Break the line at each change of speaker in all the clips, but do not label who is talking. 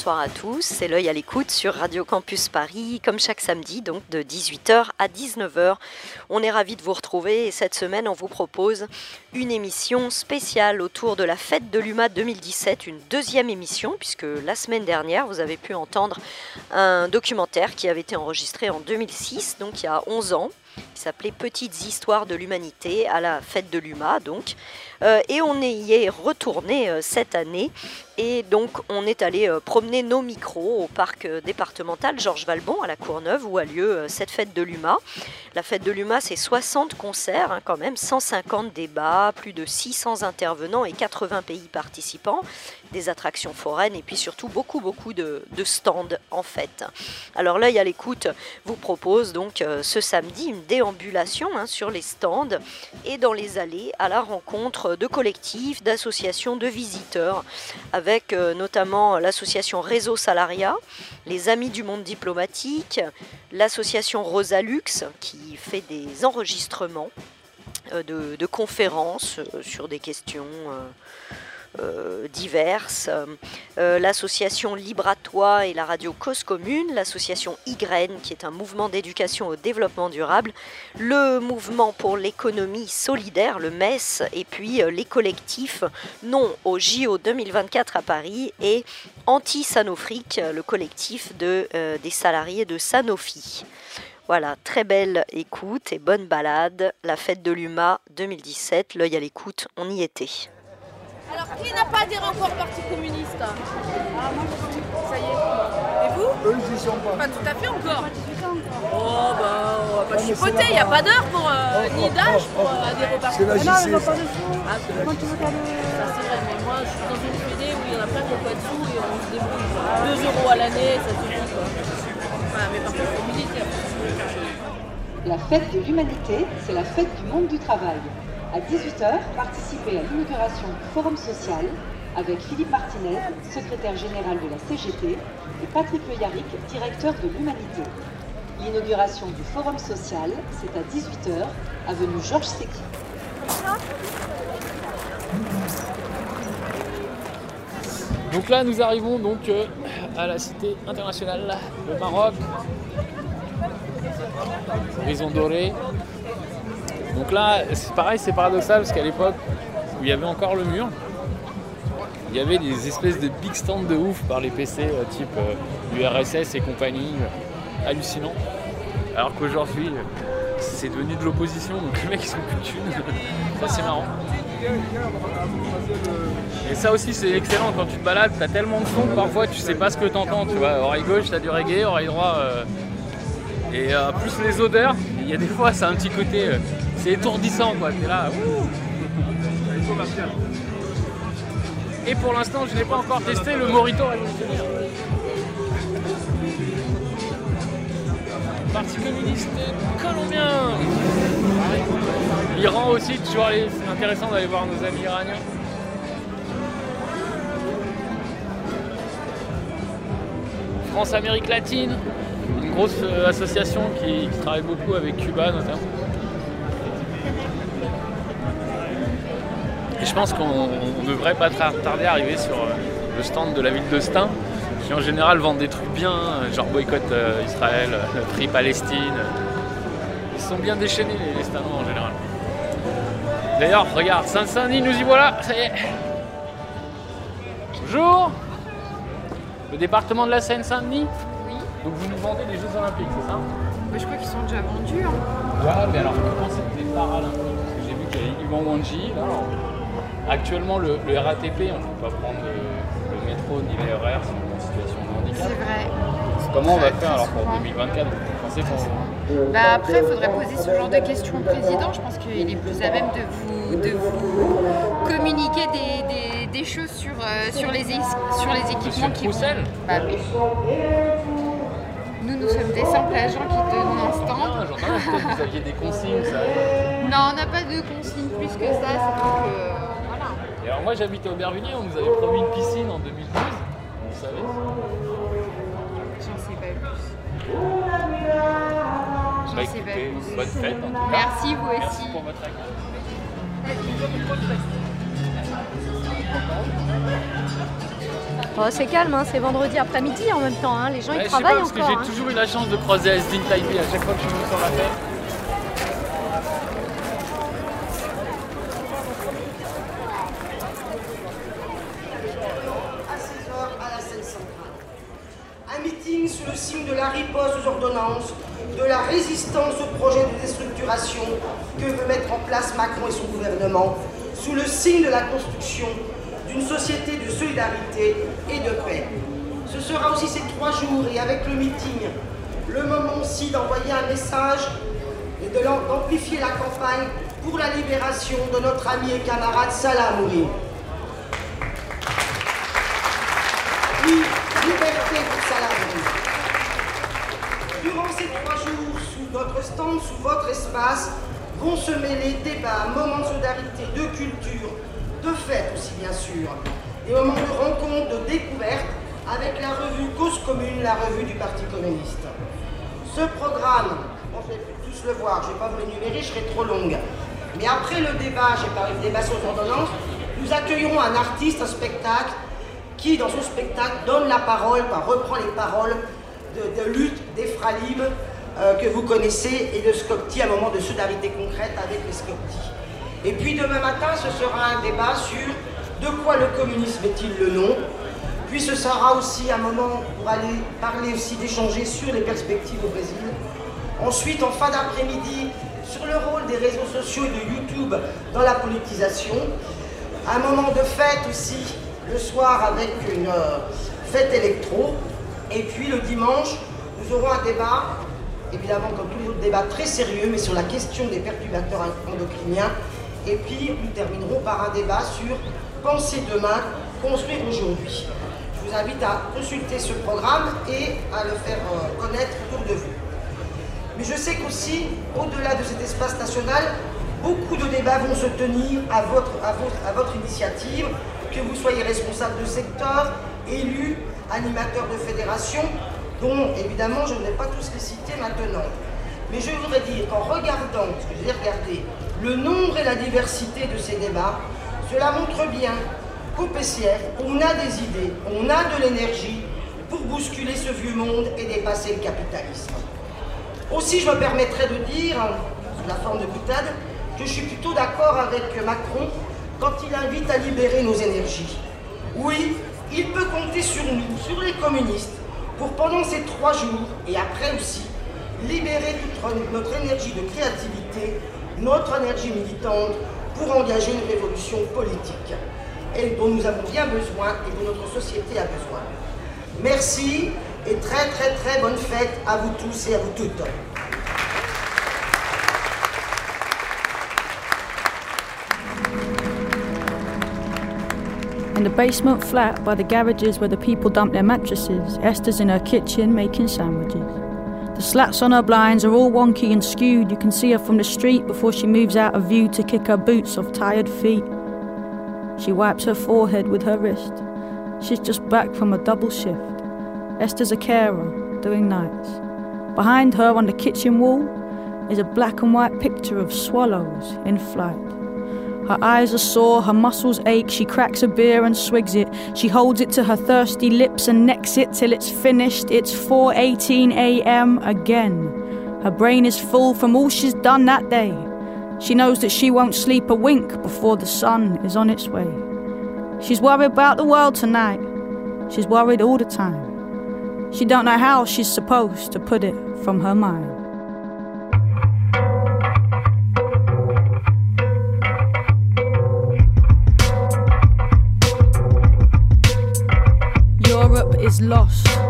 Bonsoir à tous, c'est l'œil à l'écoute sur Radio Campus Paris, comme chaque samedi, donc de 18h à 19h. On est ravis de vous retrouver et cette semaine, on vous propose une émission spéciale autour de la fête de l'UMA 2017, une deuxième émission, puisque la semaine dernière, vous avez pu entendre un documentaire qui avait été enregistré en 2006, donc il y a 11 ans qui s'appelait Petites histoires de l'humanité à la fête de l'UMA donc Euh, et on y est retourné euh, cette année et donc on est allé euh, promener nos micros au parc départemental Georges Valbon à la Courneuve où a lieu cette fête de l'UMA. La fête de l'UMA c'est 60 concerts hein, quand même, 150 débats, plus de 600 intervenants et 80 pays participants, des attractions foraines et puis surtout beaucoup beaucoup de, stands en fait. Alors l'œil à l'écoute vous propose donc euh, ce samedi une déambulation hein, sur les stands et dans les allées à la rencontre de collectifs, d'associations, de visiteurs, avec euh, notamment l'association Réseau Salariat, les Amis du Monde Diplomatique, l'association Rosalux qui fait des enregistrements euh, de, conférences sur des questions. Euh, diverses, Euh, l'association Libre et la radio Cause Commune, l'association YGREN qui est un mouvement d'éducation au développement durable, le mouvement pour l'économie solidaire, le MES, et puis euh, les collectifs non au JO 2024 à Paris et Anti-Sanofric, le collectif de, des salariés de Sanofi. Voilà, très belle écoute et bonne balade. La fête de l'UMA 2017, l'œil à l'écoute, on y était.
Alors, qui n'a pas adhéré encore au Parti communiste Ah, moi Ça y est. Et vous Eux, ils y sont pas. Pas tout à fait encore. Oh, bah, on va pas chipoter. Il n'y a pas d'heure pour. euh, ni d'âge pour euh, adhérer au Parti communiste. Non, mais pas de sous. Ah, c'est vrai. Ça, c'est vrai, mais moi, je suis dans une fédé où il y en a plein qui n'ont pas de sous et on se débrouille. 2 euros à l'année, ça suffit, quoi. Voilà, mais par contre, faut militer.
La fête de l'humanité, c'est la fête du monde du travail. À 18h, participez à l'inauguration du Forum social avec Philippe Martinez, secrétaire général de la CGT, et Patrick Le Yarrick, directeur de l'Humanité. L'inauguration du Forum social, c'est à 18h, avenue Georges Séqui.
Donc là, nous arrivons donc euh, à la cité internationale, le Maroc, Horizon Doré. Donc là, c'est pareil, c'est paradoxal parce qu'à l'époque où il y avait encore le mur, il y avait des espèces de big stands de ouf par les PC euh, type euh, URSS et compagnie, euh, hallucinant. Alors qu'aujourd'hui, euh, c'est devenu de l'opposition, donc les mecs ils sont plus de. Ça c'est marrant. Et ça aussi c'est excellent quand tu te balades, t'as tellement de sons que parfois tu sais pas ce que t'entends, tu vois. Oreille gauche t'as du reggae, oreille droite. euh, Et euh, plus les odeurs, il y a des fois c'est un petit côté. euh, c'est étourdissant quoi, t'es là. Et pour l'instant je n'ai pas encore testé le Morito révolutionnaire. Parti communiste colombien L'Iran aussi, toujours aller- c'est intéressant d'aller voir nos amis iraniens. France-Amérique latine, une grosse euh, association qui travaille beaucoup avec Cuba notamment. Et je pense qu'on on devrait pas tarder à arriver sur euh, le stand de la ville de Stein, qui en général vendent des trucs bien, euh, genre boycott euh, Israël, Free Palestine. Ils sont bien déchaînés les, Steinois en général. D'ailleurs, regarde, Saint-Saint-Denis, nous y voilà, ça y est. Bonjour Le département de la Seine-Saint-Denis Oui. Donc vous nous vendez les Jeux Olympiques, c'est ça?
Bah, je crois qu'ils sont déjà vendus. Hein.
Ouais, mais alors comment c'était que j'ai vu qu'il y avait Yvan Wanji. Là, actuellement, le, RATP, on ne peut pas prendre le, métro ni les horaires si on est en situation de handicap.
C'est vrai.
Comment on va faire alors pour 2024 Vous pensez qu'on...
Bah après, il faudrait poser ce genre de questions au président. Je pense qu'il est plus à même de vous, de vous communiquer des, des, choses sur, euh, sur, les, sur les équipements
Monsieur qui vont...
Bah oui. Nous, nous sommes des simples agents qui donnent un stand.
Non, que vous aviez des consignes, ça.
Non, on n'a pas de consignes plus que ça. C'est euh, voilà.
Et alors moi, j'habitais au Aubervilliers, on nous avait promis une piscine en 2012. Vous savez
J'en sais pas plus.
Bah, écoutez, bonne fête en tout cas.
Merci vous aussi.
Merci pour votre accueil.
Oh, c'est calme, hein, c'est vendredi après-midi en même temps, hein. les gens ils travaillent
pas, parce
encore.
que j'ai toujours eu la chance de croiser Asdin Taibi à chaque fois que je suis sur la tête.
Un meeting sous le signe de la riposte aux ordonnances, de la résistance au projet de déstructuration que veut mettre en place Macron et son gouvernement, sous le signe de la construction d'une société de solidarité et de paix. Ce sera aussi ces trois jours et avec le meeting, le moment aussi d'envoyer un message et d'amplifier la campagne pour la libération de notre ami et camarade Salah Mouri. Oui, liberté pour Salah Mouri. Durant ces trois jours, sous notre stand, sous votre espace, vont se mêler débats, moments de solidarité, de culture, de fête aussi bien sûr, des moments de rencontre, de découverte avec la revue Cause Commune, la revue du Parti communiste. Ce programme, on fait tous le voir, je ne vais pas vous l'énumérer, je serai trop longue. Mais après le débat, j'ai parlé de débat sur ordonnances, nous accueillerons un artiste, un spectacle, qui dans son spectacle donne la parole, reprend les paroles de, lutte des euh, que vous connaissez et de Scopti, un moment de solidarité concrète avec les Scopti. Et puis demain matin, ce sera un débat sur de quoi le communisme est-il le nom Puis ce sera aussi un moment pour aller parler aussi, d'échanger sur les perspectives au Brésil. Ensuite, en fin d'après-midi, sur le rôle des réseaux sociaux et de YouTube dans la politisation. Un moment de fête aussi, le soir avec une euh, fête électro. Et puis le dimanche, nous aurons un débat, évidemment comme autres débats très sérieux, mais sur la question des perturbateurs endocriniens et puis, nous terminerons par un débat sur Penser demain, construire aujourd'hui. Je vous invite à consulter ce programme et à le faire euh, connaître autour de vous. Mais je sais qu'aussi, au-delà de cet espace national, beaucoup de débats vont se tenir à votre, à votre, à votre initiative, que vous soyez responsable de secteur, élu, animateur de fédération, dont évidemment je ne vais pas tous les citer maintenant. Mais je voudrais dire qu'en regardant, ce que j'ai regardé, le nombre et la diversité de ces débats, cela montre bien qu'au PCF, on a des idées, on a de l'énergie pour bousculer ce vieux monde et dépasser le capitalisme. Aussi, je me permettrai de dire, sous la forme de boutade, que je suis plutôt d'accord avec Macron quand il invite à libérer nos énergies. Oui, il peut compter sur nous, sur les communistes, pour pendant ces trois jours, et après aussi, libérer notre énergie de créativité, notre énergie militante pour engager une révolution politique et dont nous avons bien besoin et dont notre société a besoin. Merci et très très très bonne fête à vous tous et à vous toutes.
In the basement flat by the garages where the people dump their mattresses, Esther's in her kitchen making sandwiches. The slats on her blinds are all wonky and skewed. You can see her from the street before she moves out of view to kick her boots off tired feet. She wipes her forehead with her wrist. She's just back from a double shift. Esther's a carer, doing nights. Behind her on the kitchen wall is a black and white picture of swallows in flight. Her eyes are sore, her muscles ache. She cracks a beer and swigs it. She holds it to her thirsty lips and necks it till it's finished. It's 4:18 a.m. again. Her brain is full from all she's done that day. She knows that she won't sleep a wink before the sun is on its way. She's worried about the world tonight. She's worried all the time. She don't know how she's supposed to put it from her mind. is lost.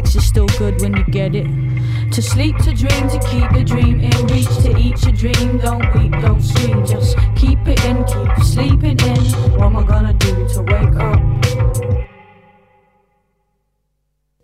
Sex is still good when you get it. To sleep, to dream, to keep the dream in reach, to eat your dream. Don't weep, don't scream, just keep it in, keep sleeping in. What am I gonna do to wake up?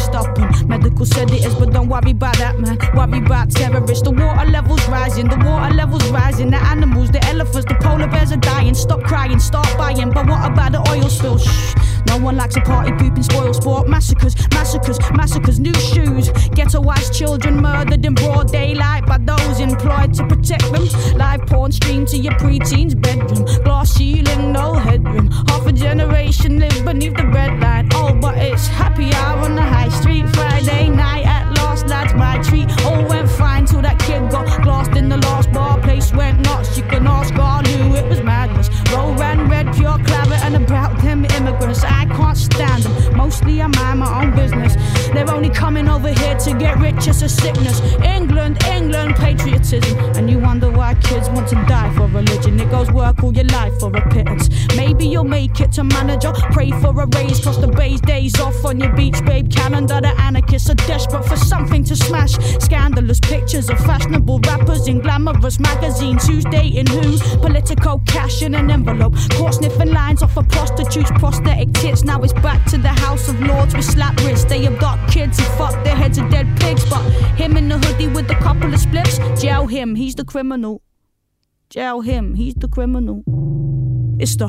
stopping. Medical said it is, but don't worry about that, man. Worry about terrorists. The water levels rising, the water levels rising. The animals, the elephants, the polar bears are dying. Stop crying, start buying. But what about the oil spill? Shh. No one likes a party pooping spoil sport. Massacres, massacres, massacres. New shoes. Ghettoized children murdered in broad daylight by those employed to protect them. Live porn streamed to your preteen's bedroom. Glass ceiling, no headroom. Half a generation live beneath the red line. Oh, but it's happy hour on the high street. Friday night at last, lads, my treat. All went fine till that kid got glassed in the last bar. Place went nuts. You can ask God who it was madness. Roll ran red, pure claret, and about them immigrants. I can't stand them. Mostly I mind my own business. They're only coming over here to get rich. It's a sickness. England, England, patriotism. And you wonder why kids want to die for religion. It goes work all your life for a pittance. Maybe you'll make it to manager. Pray for a raise, cross the bay's days off on your beach, babe. Calendar. The anarchists are desperate for something to smash. Scandalous pictures of fashionable rappers in glamorous magazines. Who's dating who? Political cash in an envelope. Caught sniffing lines off of prostitutes, prosthetic tits. Now it's back to the House of Lords with slap wrists. They abduct kids and fuck their heads of dead pigs. But him in the hoodie with a couple of spliffs, jail him, he's the criminal. Jail him, he's the criminal. It's the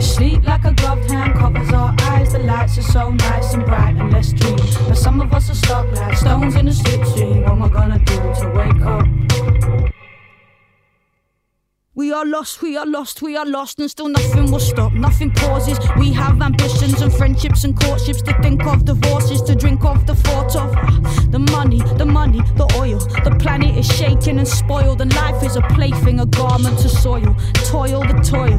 Sleep like a gloved hand covers our eyes. The lights are so nice and bright, and let's dream. But some of us are stuck like stones in a slipstream. What am I gonna do to wake up? We are lost, we are lost, we are lost, and still nothing will stop. Nothing pauses. We have ambitions and friendships and courtships to think of, divorces to drink of, the thought of the money, the money, the oil. The planet is shaken and spoiled, and life is a plaything, a garment to soil. Toil, the toil.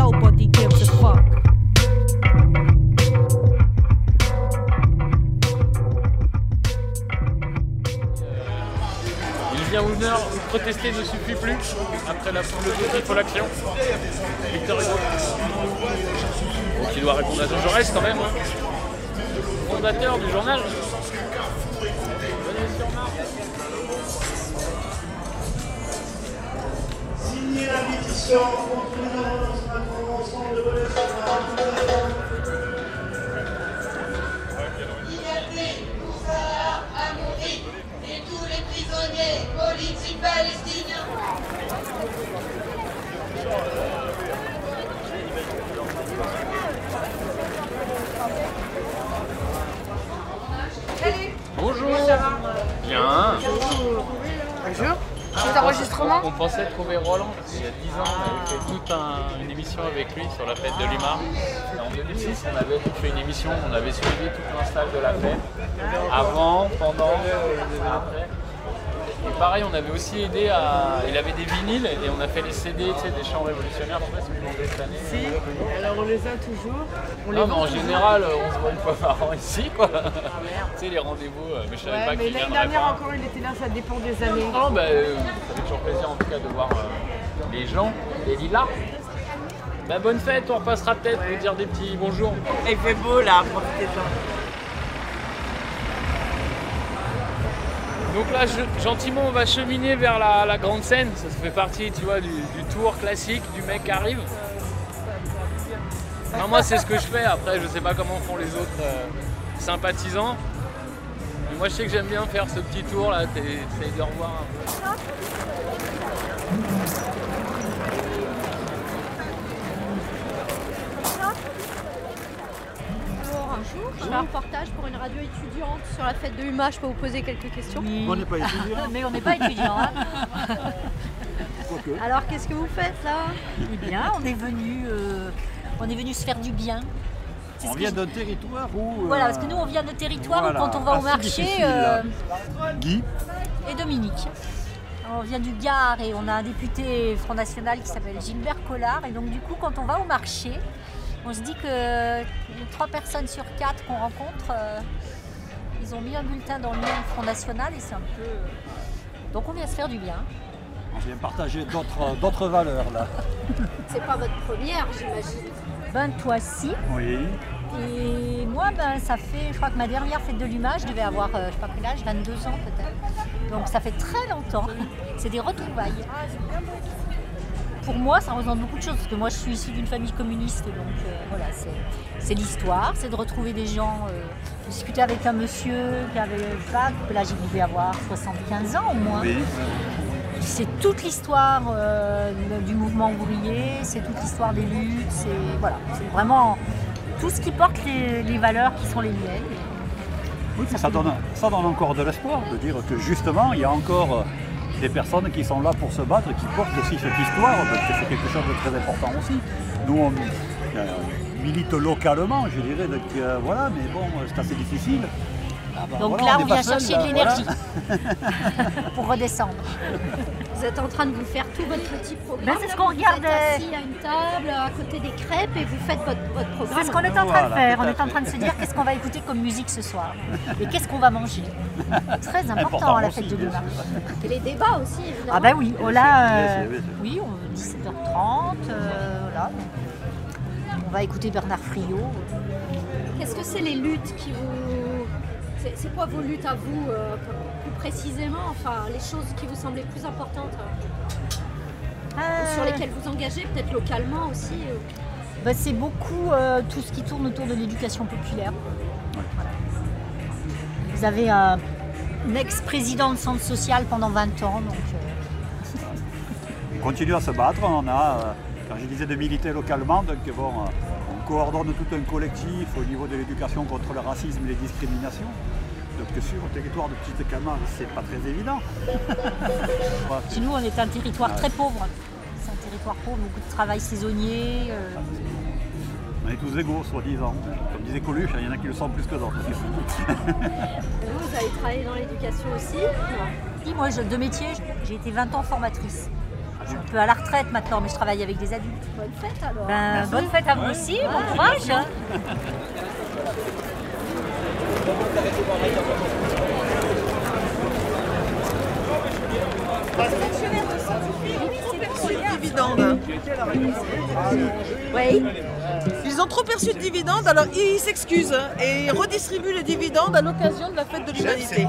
Ou meurt, protester ne suffit plus. Après la philosophie, il faut l'action. Victor Hugo. Donc il doit répondre à Jean Jaurès quand même. hein. Fondateur du journal. Venez sur Mars.
Signez la pétition contre une ensemble de
Liberté pour Salah Amouri et tous les prisonniers Bonjour. Bien.
Bonjour.
Bonjour. On, pensait trouver Roland parce qu'il y a 10 ans on avait fait toute une émission avec lui sur la fête de Lima. En 2006 on avait fait une émission, on avait suivi toute l'install de la fête. Avant, pendant, après. Et pareil, on avait aussi aidé à. Il avait des vinyles et on a fait les CD tu sais, des chants révolutionnaires. Je sais pas si vous demandez cette année.
Si, alors on les a toujours. On
non,
les
mais en général, on se voit une fois par an ici, quoi. tu sais, les rendez-vous, euh, mais je savais
Ouais,
pas
mais l'année dernière
pas.
encore, il était là, ça dépend des années.
Non, bah, euh, ça fait toujours plaisir en tout cas de voir euh, les gens, les lilas. Bah, bonne fête, on repassera peut-être vous dire des petits bonjours.
Il fait beau là, profitez-en.
Donc là, gentiment, on va cheminer vers la, grande scène. Ça fait partie, tu vois, du, tour classique du mec qui arrive. Moi, c'est ce que je fais. Après, je sais pas comment font les autres euh, sympathisants. Mais moi, je sais que j'aime bien faire ce petit tour là. T'essayes de revoir un peu.
Bonjour, je fais un reportage pour une radio étudiante sur la fête de Huma. Je peux vous poser quelques questions
On n'est pas étudiant.
Mais on n'est pas étudiant. hein. Alors qu'est-ce que vous faites là?
Eh bien, on est venu, euh, on est venu se faire du bien.
On vient
je-
d'un territoire où.
Voilà,
euh,
parce que nous, on vient de territoire
voilà,
où quand on va au marché, euh,
Guy,
et Dominique. On vient du Gard et on a un député Front National qui s'appelle Gilbert Collard. Et donc, du coup, quand on va au marché, on se dit que les trois personnes sur quatre qu'on rencontre, euh, ils ont mis un bulletin dans le lien du Front National et c'est un peu. euh, Donc, on vient se faire du bien.
on vient partager d'autres d'autres valeurs là.
C'est pas votre première, j'imagine.
Ben, toi, si.
Oui.
Et moi, ben, ça fait, je crois que ma dernière fête de l'image, je devais avoir, euh, je sais pas quel âge, 22 ans peut-être. Donc ça fait très longtemps. C'est des retrouvailles. Pour moi, ça représente beaucoup de choses, parce que moi, je suis issue d'une famille communiste, donc euh, voilà, c'est- l'histoire, c'est de retrouver des gens, euh, discuter avec un monsieur qui avait, pas, là, j'ai devais avoir 75 ans au moins.
Oui.
C'est toute l'histoire euh, du mouvement ouvrier, c'est toute l'histoire des luttes, c'est voilà, vraiment tout ce qui porte les, les valeurs qui sont les miennes.
Oui, ça, donne, ça donne encore de l'espoir de dire que justement, il y a encore des personnes qui sont là pour se battre qui portent aussi cette histoire, parce que c'est quelque chose de très important aussi. Nous, on euh, milite localement, je dirais, donc euh, voilà, mais bon, c'est assez difficile. Ah bah
Donc
voilà,
là, on vient
seul,
chercher de l'énergie
voilà.
pour redescendre.
Vous êtes en train de vous faire tout votre petit programme.
Ben, c'est ce qu'on
vous
regarde,
êtes
euh,
assis à une table à côté des crêpes et vous faites votre, votre programme.
C'est ce qu'on est en train de faire. On est en train de se dire qu'est-ce qu'on va écouter comme musique ce soir et qu'est-ce qu'on va manger. Très important,
Important
à la
aussi,
fête de demain.
Et les débats aussi, évidemment.
Ah ben oui, oh là, euh, oui, on, 17h30, euh, voilà. On va écouter Bernard Friot.
Qu'est-ce que c'est les luttes qui vous. C'est quoi vos luttes à vous, euh, plus précisément Enfin, les choses qui vous semblent les plus importantes euh, sur lesquelles vous engagez, peut-être localement aussi euh.
Ben, c'est beaucoup euh, tout ce qui tourne autour de l'éducation populaire. Voilà. Vous avez un, un ex-président de centre social pendant 20 ans, donc euh,
On continue à se battre. On a, euh, quand je disais de militer localement, donc bon, euh, on coordonne tout un collectif au niveau de l'éducation contre le racisme et les discriminations. Donc sur le territoire de Petite Camargue, c'est pas très évident. Voilà,
chez nous on est un territoire très pauvre. C'est un territoire pauvre, beaucoup de travail saisonnier. euh,
on est tous égaux, soi-disant. Comme disait Coluche, il y en a qui le sont plus que d'autres.
Vous, vous avez travaillé dans l'éducation aussi?
Oui, moi, je- de métier, j'ai été 20 ans formatrice. Je suis un peu à la retraite maintenant, mais je travaille avec des adultes.
Bonne fête alors.
Ben, bonne fête à vous aussi, bon courage. hein.
Dividendes.
Oui.
Ils ont trop perçu de dividendes, alors ils s'excusent et ils redistribuent les dividendes à l'occasion de la fête de l'humanité.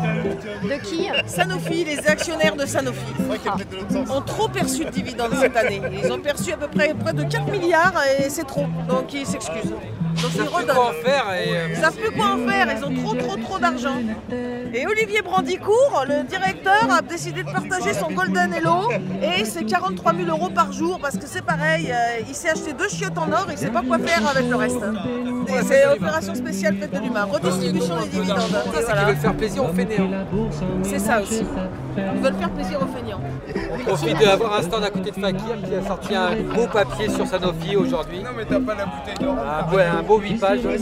De qui
Sanofi, les actionnaires de Sanofi ont trop perçu de dividendes cette année. Ils ont perçu à peu près près de 4 milliards et c'est trop, donc ils s'excusent. Donc
Ils
ils
savent plus
redonnent.
quoi en faire et, euh,
Ils savent plus quoi en faire, ils ont trop trop trop d'argent. Et Olivier Brandicourt, le directeur, a décidé de partager son Golden Hello et c'est 43 000 euros par jour parce que c'est pareil, euh, il s'est acheté deux chiottes en or, il sait pas quoi faire avec le reste. C'est opération spéciale fête de l'humain, redistribution des dividendes.
C'est
voilà.
qu'ils veulent faire plaisir aux fainéants.
C'est ça aussi. Ils veulent faire plaisir aux feignants.
On profite d'avoir un stand à côté de Fakir qui a sorti un beau papier sur Sanofi aujourd'hui. Non mais t'as pas la bouteille d'or. Un beau 8 pages.
Euh,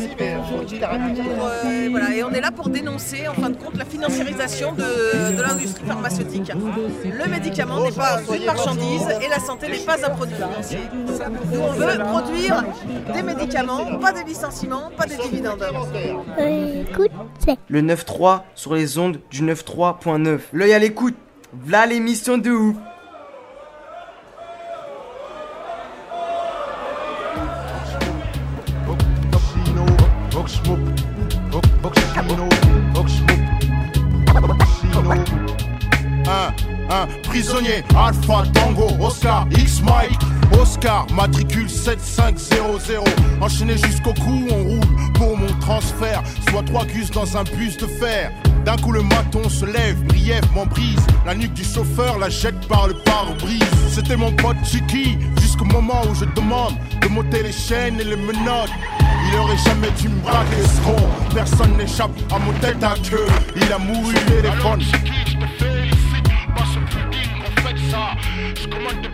voilà, et on est là pour dénoncer en fin de compte la financiarisation de, de l'industrie pharmaceutique. Le médicament n'est pas une marchandise et la santé n'est pas un produit financier. Nous on veut produire des médicaments, pas des licenciements, pas des dividendes.
Le 9-3 sur les ondes du 9-3.9. L'œil à l'écoute. V'là l'émission de ouf.
Prisonnier, Alpha Tango, Oscar, X Mike, Oscar, matricule 7500. Enchaîné jusqu'au cou, on roule pour mon transfert. Soit trois gus dans un bus de fer. D'un coup, le maton se lève, brièvement brise. La nuque du chauffeur la jette par le pare-brise. C'était mon pote Chiki, jusqu'au moment où je demande de monter les chaînes et les menottes. Il aurait jamais dû me braquer ce. Personne n'échappe à mon tête à queue. Il a mouru téléphone. Je commande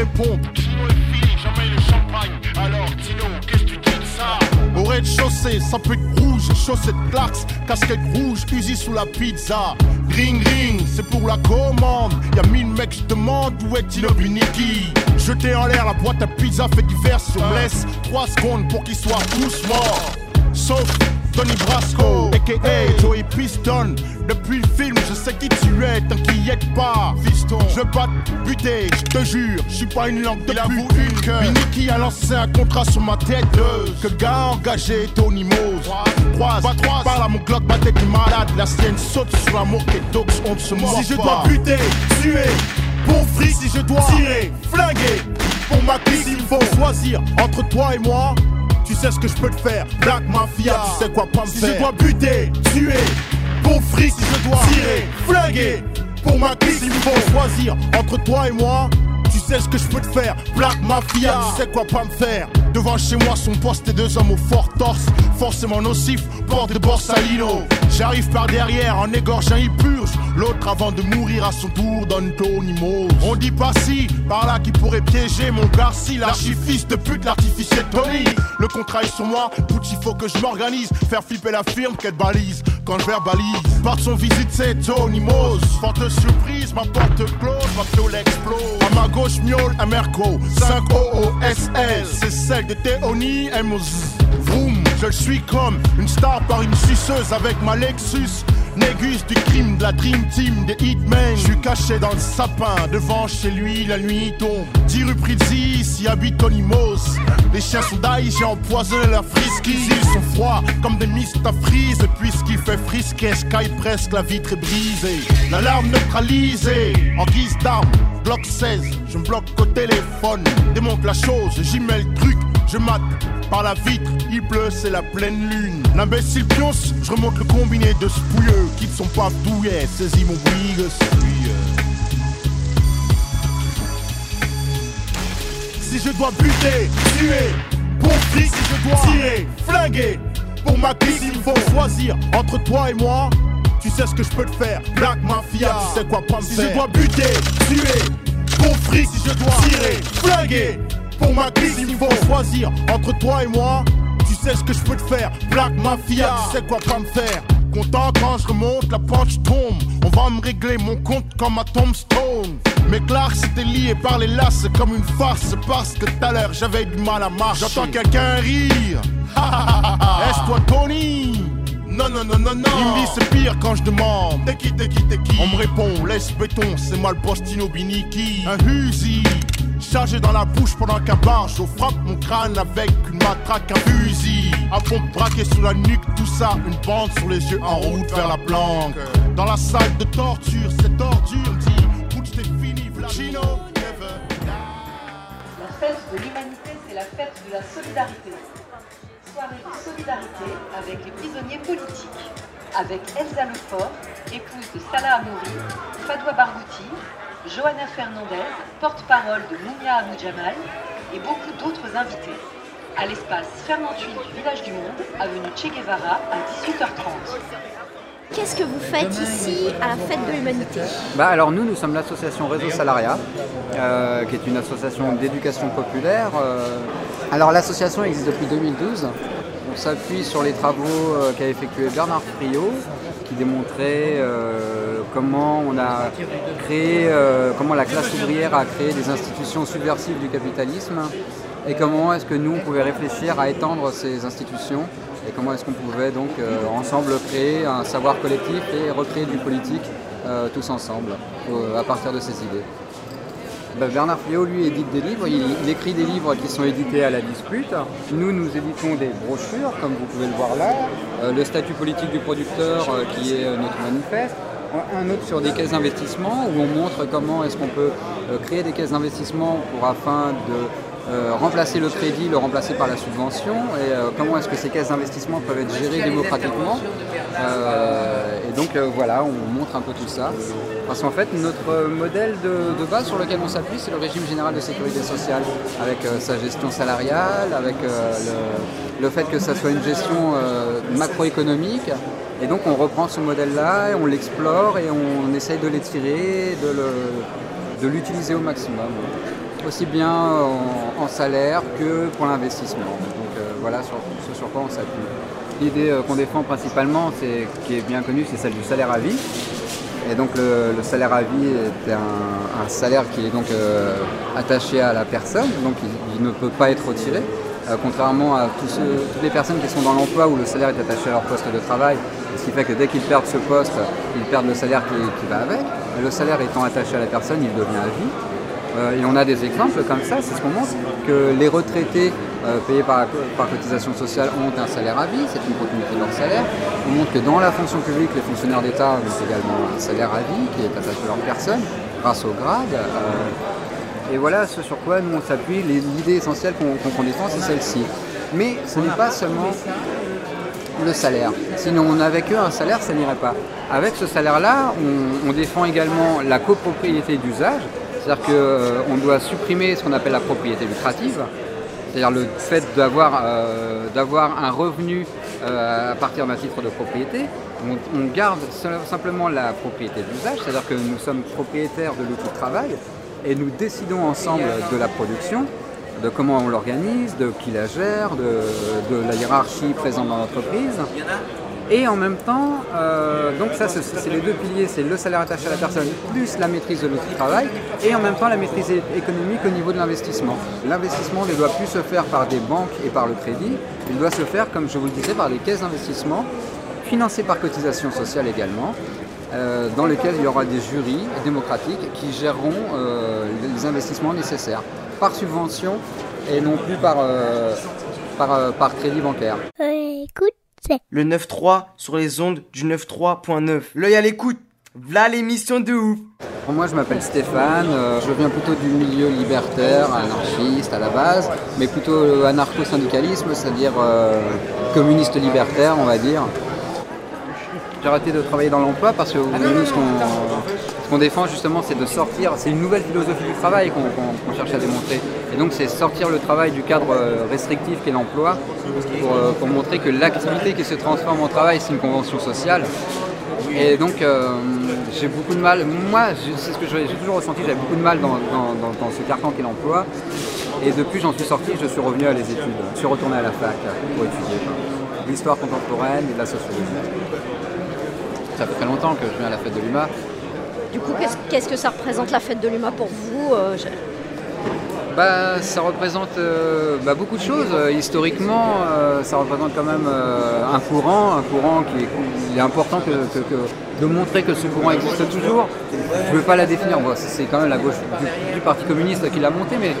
est fini, jamais le champagne. Alors, Tino, qu'est-ce que tu dis de ça Au rez-de-chaussée, ça peut être rouge, chaussettes claques, casquette rouge, fusil sous la pizza. Ring ring, c'est pour la commande. Y'a mille mecs, je demande où est Tino Buniki. Jeter en l'air la boîte à pizza fait divers sur me laisse 3 secondes pour qu'ils soient tous morts. Sauf Tony Brasco, a.k.a. Joey Piston. Depuis le film, je sais qui tu es, t'inquiète pas. Fiston, je veux pas te buter, je te jure, je suis pas une langue de pute. Miniki a lancé un contrat sur ma tête. Que gars engagé, Tony Mose. Croise, pas trois, parle à mon Glock, ma tête est malade. La sienne saute sur l'amour que dogs on se moque Si je dois buter, tuer, pour fric, si je dois tirer, flinguer, pour ma clique, il faut choisir entre toi et moi. Tu sais ce que je peux te faire, Black Mafia, tu sais quoi pas me
Si
faire.
je
dois buter, tuer, pour fric, si je dois tirer, flinguer, pour ma clique, il faut choisir entre toi et moi. Tu sais ce que je peux te faire, Black Mafia, tu sais quoi pas me faire. Devant chez moi sont postés deux hommes au fort torse, forcément nocif, porte de Borsalino. J'arrive par derrière, en égorge un il purge, l'autre avant de mourir à son tour donne Tony Mose. On dit pas si, par là qui pourrait piéger mon Garci, l'archifiste de pute, l'artificier Tony. Le contrat est sur moi, tout il faut que je m'organise, faire flipper la firme qu'elle balise. Quand je verbalise, par son visite c'est Tony Mose. Forte surprise, ma porte close, ma fiole explose. À ma gauche miaule un Merco, 5 OOSL, c'est de Théonie Emos. Vroom, je le suis comme une star par une suceuse avec ma Lexus. Négus du crime de la Dream Team des Hitmen. Je suis caché dans le sapin, devant chez lui, la nuit tombe. 10 rue ici habite Tony Mose. Les chiens sont d'ail, j'ai empoisonné leur frisky. Ils sont froids comme des mistes à frise. Puisqu'il fait frisquet, Sky presque, la vitre est brisée. L'alarme neutralisée, en guise d'arme. Bloc 16, je me bloque au téléphone. Démonte la chose, j'y mets le truc, je mate. Par la vitre, il pleut, c'est la pleine lune. L'imbécile pionce, je remonte le combiné de ce pouilleux qui ne sont pas douillets. Saisis mon brigue, Si je dois buter, tuer, pour fric, si je dois tirer, flinguer, pour ma clique, il faut choisir entre toi et moi. Tu sais ce que je peux te faire, Black Mafia, tu sais quoi pas me
Si
faire.
je dois
buter, tuer, pour fric, si je dois tirer, flinguer, pour ma clique, il faut choisir entre toi et moi. Tu sais ce que je peux te faire, Black Mafia, tu sais quoi pas me faire. Content quand je remonte, la punch tombe. On va me régler mon compte comme à Tombstone. Mais Clark c'était lié par les laces comme une farce parce que tout à l'heure j'avais du mal à marcher. J'entends quelqu'un rire. Est-ce toi Tony? Non, non, non, non, non. Il me dit c'est pire quand je demande. T'es qui, t'es qui, t'es qui? On me répond, laisse béton, c'est moi le postino Biniki. Un fusil, chargé dans la bouche pendant qu'un barge. Je frappe mon crâne avec une matraque, un fusil. Un pompe braqué sous la nuque, tout ça, une bande sur les yeux en route vers la planque. Dans la salle de torture, cette ordure me dit, Butch, t'es fini, Vlachino, never
La fête de l'humanité, c'est la fête de la solidarité. soirée de solidarité avec les prisonniers politiques, avec Elsa Lefort, épouse de Salah Amouri, Fadoua Barghouti, Johanna Fernandez, porte-parole de Moumia Abou Jamal, et beaucoup d'autres invités. À l'espace Fernand du Village du Monde, avenue Che Guevara, à 18h30.
Qu'est-ce que vous faites ici à la fête de l'humanité?
Bah alors nous, nous sommes l'association Réseau Salariat, euh, qui est une association d'éducation populaire. euh. Alors l'association existe depuis 2012. On s'appuie sur les travaux euh, qu'a effectué Bernard Friot, qui démontrait euh, comment on a créé, euh, comment la classe ouvrière a créé des institutions subversives du capitalisme et comment est-ce que nous on pouvait réfléchir à étendre ces institutions et comment est-ce qu'on pouvait donc euh, ensemble créer un savoir collectif et recréer du politique tous ensemble à partir de ces idées. Ben, Bernard Fléau, lui, édite des livres. Il, écrit des livres qui sont édités à la dispute. Nous, nous éditons des brochures, comme vous pouvez le voir là. Euh, le statut politique du producteur, euh, qui est euh, notre manifeste. Un autre sur des caisses d'investissement, où on montre comment est-ce qu'on peut créer des caisses d'investissement pour afin de euh, remplacer le crédit, le remplacer par la subvention, et euh, comment est-ce que ces caisses d'investissement peuvent être gérées démocratiquement. Euh, et donc voilà, on montre un peu tout ça. Parce qu'en fait, notre modèle de, base sur lequel on s'appuie, c'est le régime général de sécurité sociale, avec sa gestion salariale, avec le, le fait que ça soit une gestion macroéconomique. Et donc on reprend ce modèle-là, et on l'explore et on essaye de l'étirer, de l'utiliser au maximum aussi bien en, salaire que pour l'investissement. Donc euh, voilà sur, ce sur quoi on s'appuie. L'idée euh, qu'on défend principalement, c'est, qui est bien connue, c'est celle du salaire à vie. Et donc le, salaire à vie est un, salaire qui est donc euh, attaché à la personne, donc il, ne peut pas être retiré. Contrairement à toutes les personnes qui sont dans l'emploi où le salaire est attaché à leur poste de travail, ce qui fait que dès qu'ils perdent ce poste, ils perdent le salaire qui, qui va avec. Et le salaire étant attaché à la personne, il devient à vie. Euh, et on a des exemples comme ça, c'est ce qu'on montre, que les retraités euh, payés par, par cotisation sociale ont un salaire à vie, c'est une continuité de leur salaire. On montre que dans la fonction publique, les fonctionnaires d'État ont également un salaire à vie qui est attaché à leur personne grâce au grade. Euh, et voilà ce sur quoi nous on s'appuie. L'idée essentielle qu'on défend, c'est celle-ci. Mais ce n'est pas seulement le salaire. Sinon, on avec eux un salaire, ça n'irait pas. Avec ce salaire-là, on défend également la copropriété d'usage, c'est-à-dire qu'on doit supprimer ce qu'on appelle la propriété lucrative, c'est-à-dire le fait d'avoir euh, un revenu euh, à partir d'un titre de propriété. On, garde simplement la propriété d'usage, c'est-à-dire que nous sommes propriétaires de l'outil de travail et nous décidons ensemble de la production de comment on l'organise, de qui la gère, de la hiérarchie présente dans l'entreprise. Et en même temps, euh, donc ça c'est les deux piliers, c'est le salaire attaché à la personne plus la maîtrise de l'outil travail et en même temps la maîtrise économique au niveau de l'investissement. L'investissement ne doit plus se faire par des banques et par le crédit, il doit se faire, comme je vous le disais, par des caisses d'investissement financées par cotisation sociale également, euh, dans lesquelles il y aura des jurys démocratiques qui géreront euh, les investissements nécessaires par subvention et non plus par, euh, par, euh, par crédit bancaire.
Écoute, c'est.
Le 9-3 sur les ondes du 9-3.9. L'œil à l'écoute. V'là l'émission de ouf.
Moi je m'appelle Stéphane, euh, je viens plutôt du milieu libertaire, anarchiste à la base, mais plutôt euh, anarcho-syndicalisme, c'est-à-dire euh, communiste libertaire on va dire. J'ai arrêté de travailler dans l'emploi parce que nous ce qu'on ce qu'on défend justement c'est de sortir, c'est une nouvelle philosophie du travail qu'on cherche à démontrer. Et donc c'est sortir le travail du cadre euh, restrictif qu'est l'emploi pour, euh, pour montrer que l'activité qui se transforme en travail c'est une convention sociale et donc, euh, j'ai beaucoup de mal. Moi, c'est ce que j'ai toujours ressenti. J'avais beaucoup de mal dans, ce carcan qu'est l'emploi. Et depuis, j'en suis sorti. Je suis revenu à les études. Je suis retourné à la fac pour étudier l'histoire contemporaine et de la sociologie. Ça fait très longtemps que je viens à la fête de l'UMA.
Du coup, qu'est-ce que ça représente la fête de l'UMA pour vous euh,
Bah, ça représente euh, bah, beaucoup de choses. Euh, historiquement, ça représente quand même un courant, un courant qui est, important de montrer que ce courant existe toujours. Je ne veux pas la définir. C'est quand même la gauche du, Parti communiste qui l'a monté, mais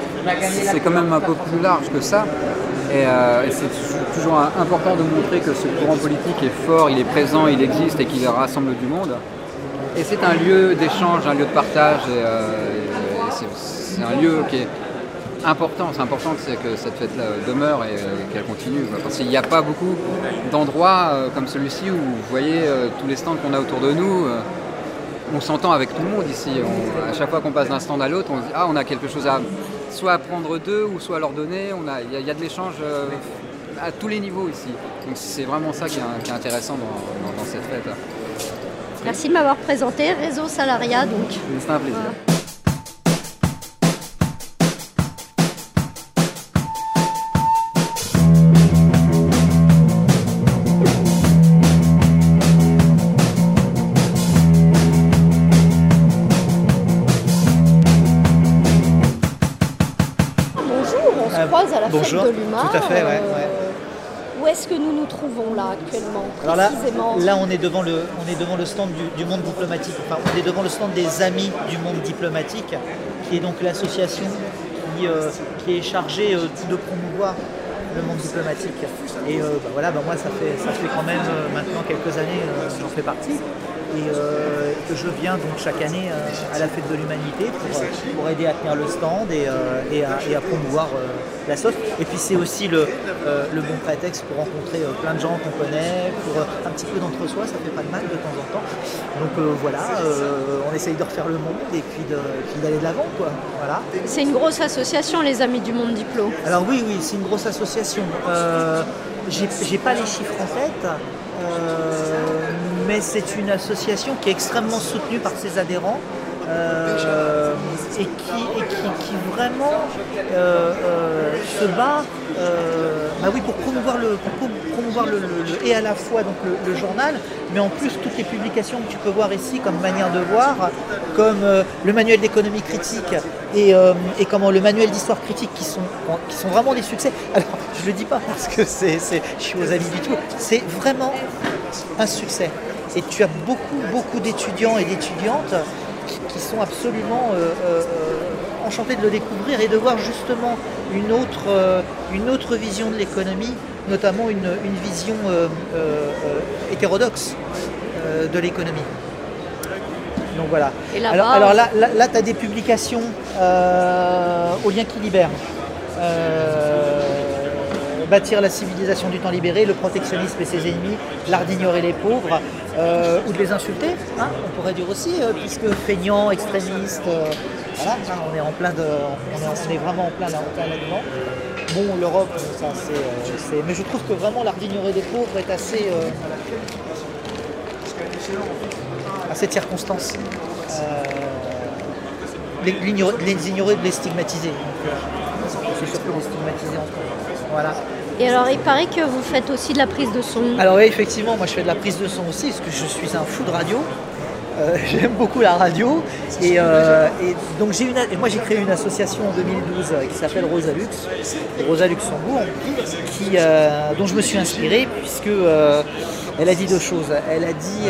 c'est quand même un peu plus large que ça. Et, c'est tou- toujours important de montrer que ce courant politique est fort, il est présent, il existe et qu'il rassemble du monde. Et c'est un lieu d'échange, un lieu de partage. et, euh, c'est- un lieu qui est important. C'est important que, que cette fête-là demeure et euh, qu'elle continue. Parce qu'il n'y a pas beaucoup d'endroits euh, comme celui-ci où vous voyez euh, tous les stands qu'on a autour de nous. euh, on s'entend avec tout le monde ici. On- à chaque fois qu'on passe d'un stand à l'autre, on se dit ah on a quelque chose à soit à prendre d'eux ou soit à leur donner. Il y, a- de l'échange euh, à tous les niveaux ici. Donc c'est vraiment ça qui est, intéressant dans, dans- cette fête.
Merci de m'avoir présenté Réseau Salariat. Donc.
C'est un plaisir.
Bonjour, on se
Euh,
croise à la
bonjour,
fête de l'humain.
tout à fait, ouais,
Euh, est-ce que nous nous trouvons là actuellement
Alors là, là on est devant le, on est devant le stand du, du monde diplomatique. Enfin, on est devant le stand des Amis du monde diplomatique, qui est donc l'association qui, euh, qui est chargée euh, de promouvoir le monde diplomatique. Et euh, bah voilà, bah moi ça fait, ça fait quand même maintenant quelques années, j'en fais partie. Et euh, que je viens donc chaque année euh, à la fête de l'humanité pour, euh, pour aider à tenir le stand et, et à, et à promouvoir la sauce. Et puis c'est aussi le, le bon prétexte pour rencontrer plein de gens qu'on connaît, pour un petit peu d'entre-soi, ça fait pas de mal de temps en temps. Donc voilà, on essaye de refaire le monde et puis d'aller de l'avant. Voilà.
C'est une grosse association, les Amis du Monde Diplo.
Alors oui, oui, c'est une grosse association. J'ai pas les chiffres en tête, mais c'est une association qui est extrêmement soutenue par ses adhérents. euh, et, qui, vraiment euh, euh, se bat bah oui, pour promouvoir, le, et à la fois donc le, journal, mais en plus toutes les publications que tu peux voir ici comme manière de voir, comme le manuel d'économie critique et, comment le manuel d'histoire critique qui sont, qui sont vraiment des succès. Alors je le dis pas parce que c'est- je suis aux amis du tout, c'est vraiment un succès. Et tu as beaucoup, beaucoup d'étudiants et d'étudiantes qui, qui sont absolument euh, euh, enchantés de le découvrir et de voir justement une autre, euh, une autre vision de l'économie, notamment une, une vision hétérodoxe de l'économie. Donc voilà.
Et
alors, alors là, là, tu as des publications au lien qui libère. Euh, bâtir la civilisation du temps libéré, le protectionnisme et ses ennemis, l'art d'ignorer les pauvres, euh, ou de les insulter, hein, on pourrait dire aussi, euh, puisque feignant, extrémiste, euh, voilà, hein, on est en plein de, on est, vraiment en plein, là-dedans. Bon, l'Europe, ça c'est, mais je trouve que vraiment l'art d'ignorer les pauvres est assez, assez de circonstance. Les, ignorer, de les stigmatiser. C'est surtout les stigmatiser en France. Voilà.
Et alors, il paraît que vous faites aussi de la prise de son.
Alors oui, effectivement, moi je fais de la prise de son aussi, parce que je suis un fou de radio. Euh, J'aime beaucoup la radio. Et, euh, donc une, moi j'ai créé une association en 2012 euh, qui s'appelle Rosa Lux, Rosa Luxembourg, dont je me suis inspiré puisque elle a dit deux choses. Elle a dit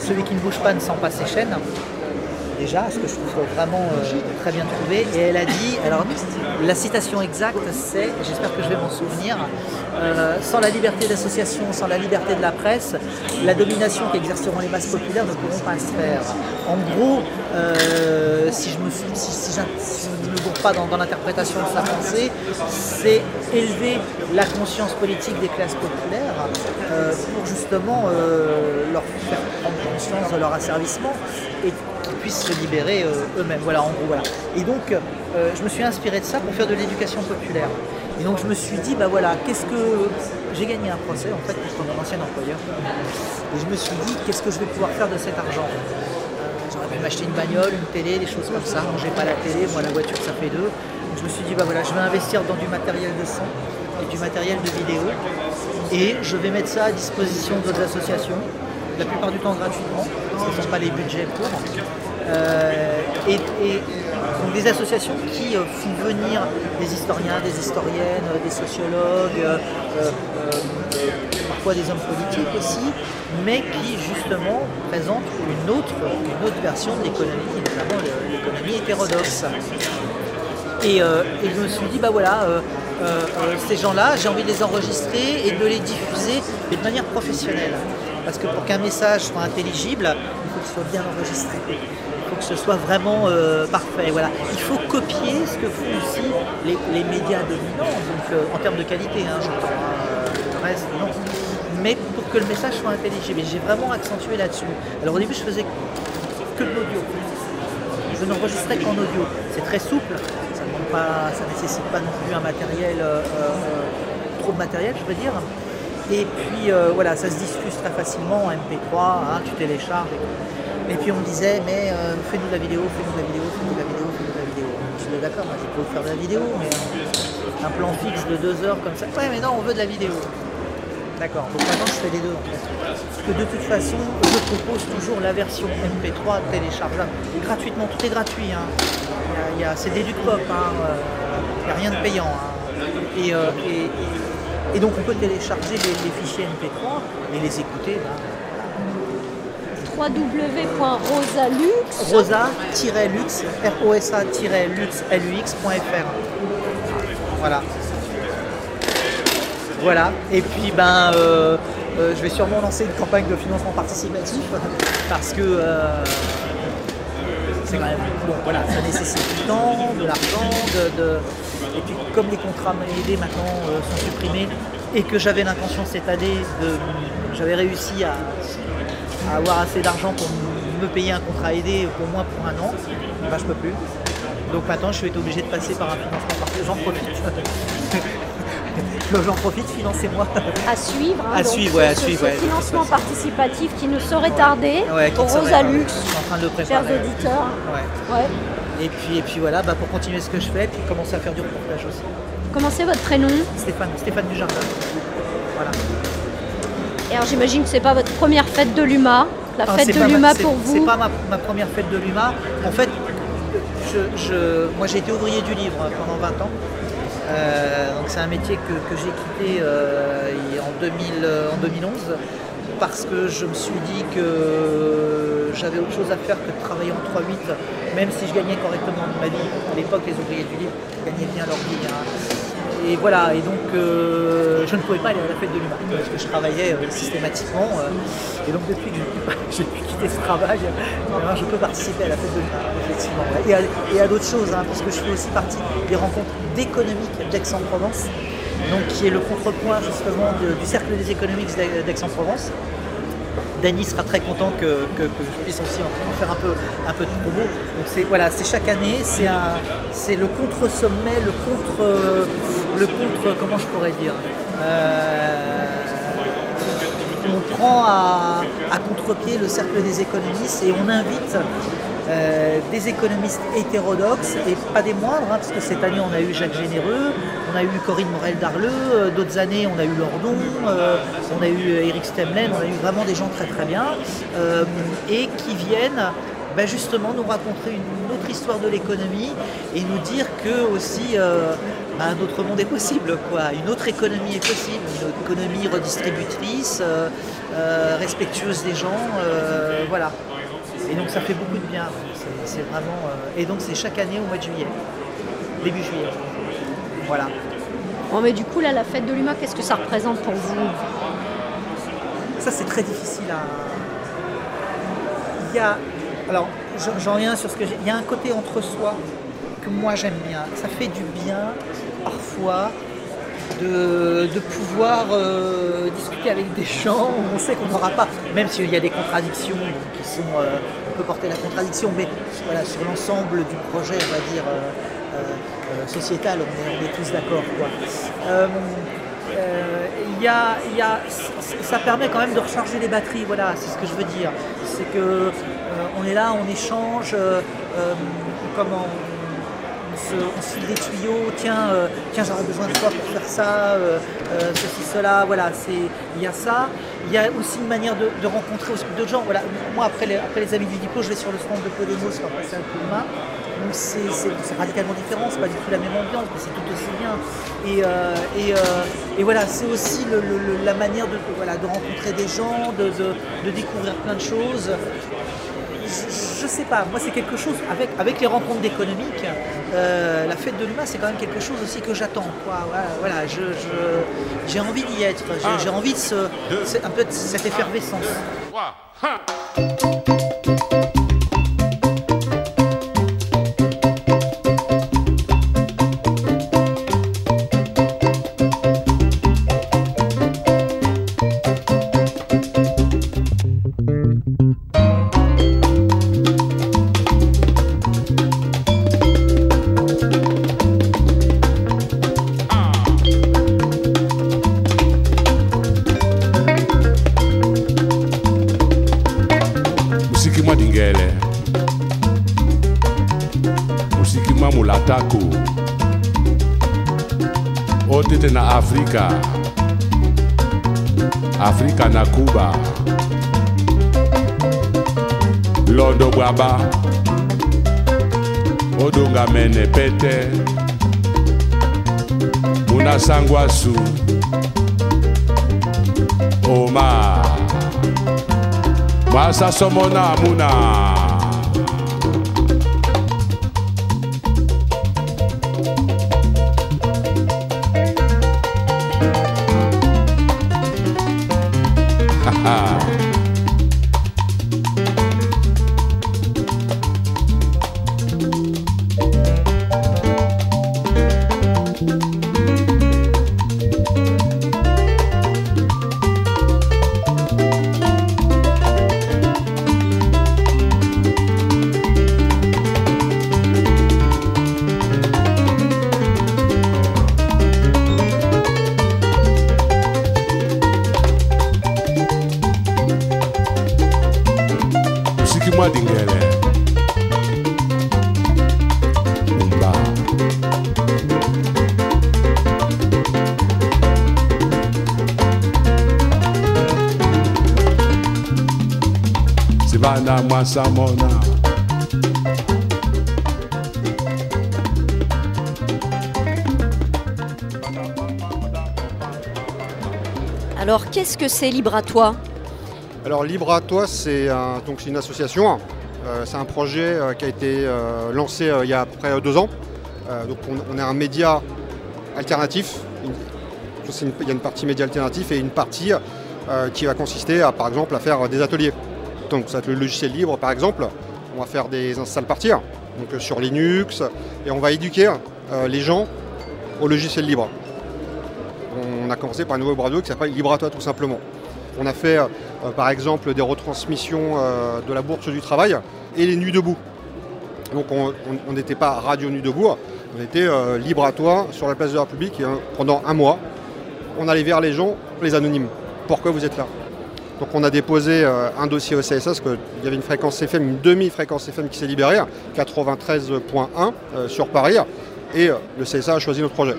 celui qui ne bouge pas ne sent pas ses chaînes. Déjà, ce que je trouve vraiment euh, très bien trouvé. Et elle a dit, alors la citation exacte, c'est, j'espère que je vais m'en souvenir, euh, sans la liberté d'association, sans la liberté de la presse, la domination qu'exerceront les masses populaires ne pourront pas se faire. En gros, euh, si je ne me gourre pas dans, dans l'interprétation de sa pensée, c'est élever la conscience politique des classes populaires pour justement leur faire prendre conscience de leur asservissement et puissent se libérer euh, eux-mêmes. Voilà, en gros, voilà. Et donc, euh, je me suis inspiré de ça pour faire de l'éducation populaire. Et donc, je me suis dit, bah voilà, qu'est-ce que. J'ai gagné un procès, en fait, contre mon ancien employeur. Et je me suis dit, qu'est-ce que je vais pouvoir faire de cet argent? Euh, J'aurais pu m'acheter une bagnole, une télé, des choses comme ça. Moi, j'ai pas la télé, moi, la voiture, ça fait deux. Donc, je me suis dit, bah voilà, je vais investir dans du matériel de son et du matériel de vidéo. Et je vais mettre ça à disposition d'autres associations, la plupart du temps gratuitement, parce qu'ils n'ont pas les budgets pour. Euh, et, donc des associations qui euh, font venir des historiens, des historiennes, euh, des sociologues, parfois des hommes politiques aussi, mais qui justement présentent une autre, une autre version de l'économie, notamment l'économie hétérodoxe. Et, je me suis dit, bah voilà, ces gens-là, j'ai envie de les enregistrer et de les diffuser, de manière professionnelle. Parce que pour qu'un message soit intelligible, il faut qu'il soit bien enregistré. Il faut que ce soit vraiment euh, parfait. Voilà. Il faut copier ce que font aussi les, les médias dominants, euh, en termes de qualité, hein, j'entends. hein, le reste, non. Mais pour que le message soit intelligible. J'ai vraiment accentué là-dessus. Alors au début, je faisais que de l'audio. Je n'enregistrais qu'en audio. C'est très souple, ça ne nécessite pas non plus un matériel, euh, euh, trop de matériel, je veux dire. Et puis euh, voilà, ça se diffuse très facilement en MP3, hein, tu télécharges. Et. Et puis on me disait, mais euh, fais-nous de la vidéo, fais-nous de la vidéo, fais-nous de la vidéo, fais-nous la vidéo. Je disais d'accord, moi, peux vous faire de la vidéo, mais un, plan fixe de deux heures comme ça. Ouais, mais non, on veut de la vidéo. D'accord, donc maintenant je fais les deux. Parce que de toute façon, je propose toujours la version MP3 téléchargeable. Gratuitement, tout est gratuit. Hein. Y a- c'est des pop, hein. euh, il n'y a rien de payant. hein. Et, euh, et- donc on peut télécharger les, fichiers MP3 et les écouter.
www.rosalux.
rosa-lux, rosa-lux.lux.fr. Voilà. Voilà. Et puis ben euh, euh, je vais sûrement lancer une campagne de financement participatif parce que euh, bon voilà, ça nécessite du temps, de l'argent, de, de- et puis comme les contrats aidés maintenant sont supprimés et que j'avais l'intention cette année de j'avais réussi à, à avoir assez d'argent pour me payer un contrat aidé pour moi pour un an, ben, je peux plus. Donc maintenant je vais être obligé de passer par un financement participatif. J'en profite. J'en profite, financez-moi.
À suivre. hein,
À suivre, ouais, à suivre,
ce
ouais,
financement participatif qui ne saurait tarder pour Rosalux,
tarder. Je suis en train de le
chers auditeurs.
Et puis, et puis voilà, bah, pour continuer ce que je fais, puis commencer à faire du reportage aussi.
Comment c'est votre prénom
Stéphane, Stéphane Dujardin. Voilà.
Et alors j'imagine que c'est pas votre première fête de l'UMA, la fête
c'est
de l'UMA
c'est-
pour
C'est
vous.
pas ma, ma première fête de l'UMA. En fait, je, je- moi j'ai été ouvrier du livre pendant 20 ans. Euh, donc c'est un métier que, que j'ai quitté euh, en, 2000, euh, en 2011 parce que je me suis dit que j'avais autre chose à faire que de travailler en 3-8, même si je gagnais correctement ma vie. À l'époque, les ouvriers du livre gagnaient bien leur vie. hein. Et voilà, et donc euh, je ne pouvais pas aller à la fête de l'humain parce que je travaillais euh, systématiquement. euh, et donc depuis que j'ai pu quitter ce travail, je peux participer à la fête de l'humain, effectivement. Et à, d'autres choses, hein, parce que je fais aussi partie des rencontres d'économiques d'Aix-en-Provence, donc qui est le contrepoint justement du cercle des économiques d'Aix-en-Provence. Dany sera très content que, je puisse aussi en, faire un peu, de promo. Donc voilà, c'est chaque année, c'est le contre-sommet, le contre, le contre, comment je pourrais dire, Euh, on prend à, contre-pied le cercle des économistes et on invite euh, des économistes hétérodoxes et pas des moindres, hein, parce que cette année on a eu Jacques Généreux, on a eu Corinne Morel-Darleux, euh, d'autres années on a eu Lordon, euh, on a eu Eric Stemlen, on a eu vraiment des gens très très bien, euh, et qui viennent ben, justement nous raconter une autre histoire de l'économie et nous dire que aussi un autre monde est possible, quoi. une autre économie est possible, une économie redistributrice, euh, euh, respectueuse des gens, euh, voilà. Et donc ça fait beaucoup de bien. C'est- vraiment. Et donc c'est chaque année au mois de juillet, début juillet. Voilà.
Bon mais du coup là la fête de l'UMA, qu'est-ce que ça représente pour vous?
Ça c'est très difficile à. Il y a. Alors j'en- reviens sur ce que j'ai. Il y a un côté entre soi que moi j'aime bien. Ça fait du bien parfois de, pouvoir euh, discuter avec des gens où on sait qu'on n'aura pas, même s'il y a des contradictions qui sont, euh, on peut porter la contradiction, mais voilà, sur l'ensemble du projet, on va dire, euh, sociétal, on est, tous d'accord. y a, y a- ça permet quand même de recharger les batteries, voilà, c'est ce que je veux dire. C'est que on est là, on échange, euh, euh, comme on, se, on des tuyaux, tiens, euh, tiens j'aurais besoin de toi pour faire ça, euh, euh, ceci, cela, voilà, il y a ça. Il y a aussi une manière de, rencontrer aussi d'autres gens. Voilà, moi après les, après les amis du diplôme, je vais sur le stand de Podemos pour passer un coup de main. Donc c'est, radicalement différent, c'est pas du tout la même ambiance, mais c'est tout aussi bien. Et, et, voilà, c'est aussi la manière de, voilà, de rencontrer des gens, de- de découvrir plein de choses. Je, sais pas, moi c'est quelque chose, avec, avec les rencontres économiques, euh, la fête de l'humain c'est quand même quelque chose aussi que j'attends. Voilà, voilà, je, je- j'ai envie d'y être, j'ai, j'ai envie de ce, c'est un peu de cette effervescence.
kuba londo bwaba. Odongamene pete. Munasangwasu oma mwasasomona muna, sangwasu, oma. muna.
Alors, qu'est-ce que c'est Libre à toi?
Alors Libre à toi, c'est un- donc c'est une association. Euh, c'est un projet euh, qui a été euh, lancé euh, il y a à peu près deux ans. Euh, donc on, on est un média alternatif. Une- c'est une- il y a une partie média alternatif et une partie euh, qui va consister à par exemple à faire des ateliers. Donc ça va être le logiciel libre par exemple. On va faire des installs partir donc euh, sur Linux et on va éduquer euh, les gens au logiciel libre. On a commencé par un nouveau radio qui s'appelle toi tout simplement. On a fait euh, par exemple des retransmissions de la Bourse du Travail et les Nuits debout. Donc on n'était pas Radio Nuit debout, on était libre à toi sur la place de la République et, euh, pendant un mois. On allait vers les gens, les anonymes. Pourquoi vous êtes là? Donc on a déposé euh, un dossier au CSA parce qu'il y avait une fréquence FM, une demi-fréquence FM qui s'est libérée, 93.1 euh, sur Paris, et euh, le CSA a choisi notre projet.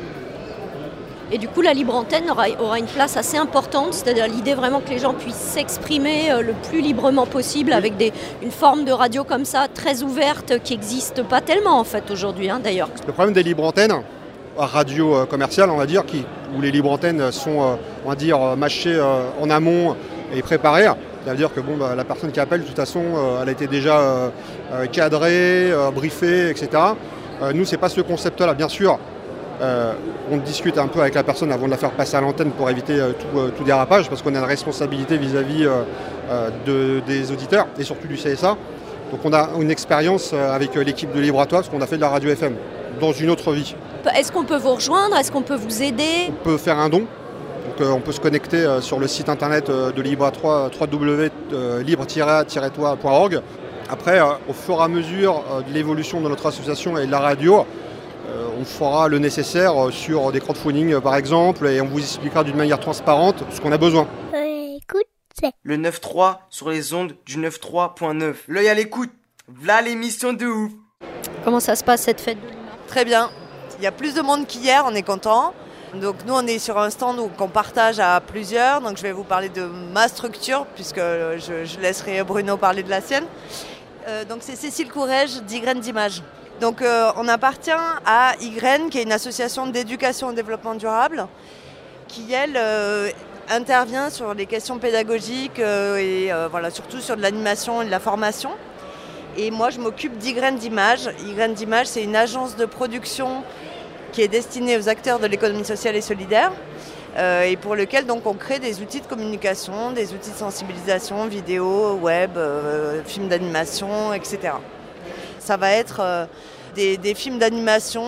Et du coup, la libre antenne aura, aura une place assez importante, c'est-à-dire l'idée vraiment que les gens puissent s'exprimer le plus librement possible avec des, une forme de radio comme ça, très ouverte, qui n'existe pas tellement en fait aujourd'hui hein, d'ailleurs.
Le problème des libres antennes, radio euh, commerciale, on va dire, qui, où les libres antennes sont, on va dire, mâchées en amont et préparées. Ça veut dire que bon, bah, la personne qui appelle, de toute façon, euh, elle a été déjà euh, euh, cadrée, euh, briefée, etc. Nous, c'est pas ce concept-là, bien sûr. on discute un peu avec la personne avant de la faire passer à l'antenne pour éviter tout, tout dérapage, parce qu'on a une responsabilité vis-à-vis de- des auditeurs et surtout du CSA. Donc on a une expérience avec l'équipe de Libratoire, parce qu'on a fait de la radio FM dans une autre vie.
Est-ce qu'on peut vous rejoindre? Est-ce qu'on peut vous aider?
On peut faire un don. Donc, euh, on peut se connecter euh, sur le site internet euh, de Libre à 3, www.libre-toi.org. Après, euh, au fur et à mesure euh, de l'évolution de notre association et de la radio, euh, on fera le nécessaire euh, sur des crowdfunding euh, par exemple et on vous expliquera d'une manière transparente ce qu'on a besoin.
Écoute, c'est le 9-3 sur les ondes du 9-3.9. L'œil à l'écoute. V'là l'émission de ouf.
Comment ça se passe cette fête de l'humain
Très bien. Il y a plus de monde qu'hier, on est content. Donc nous, on est sur un stand où on partage à plusieurs. Donc je vais vous parler de ma structure, puisque je, je laisserai Bruno parler de la sienne. Euh, donc c'est Cécile Courrèges d'Ygraine d'Image. Donc euh, on appartient à Ygraine, qui est une association d'éducation et développement durable, qui elle euh, intervient sur les questions pédagogiques euh, et euh, voilà, surtout sur de l'animation et de la formation. Et moi, je m'occupe d'Ygraine d'Image. Ygraine d'Image, c'est une agence de production qui est destinée aux acteurs de l'économie sociale et solidaire. euh, et pour lequel donc on crée des outils de communication, des outils de sensibilisation, vidéo, web, euh, films d'animation, etc. Ça va être euh, des, films d'animation,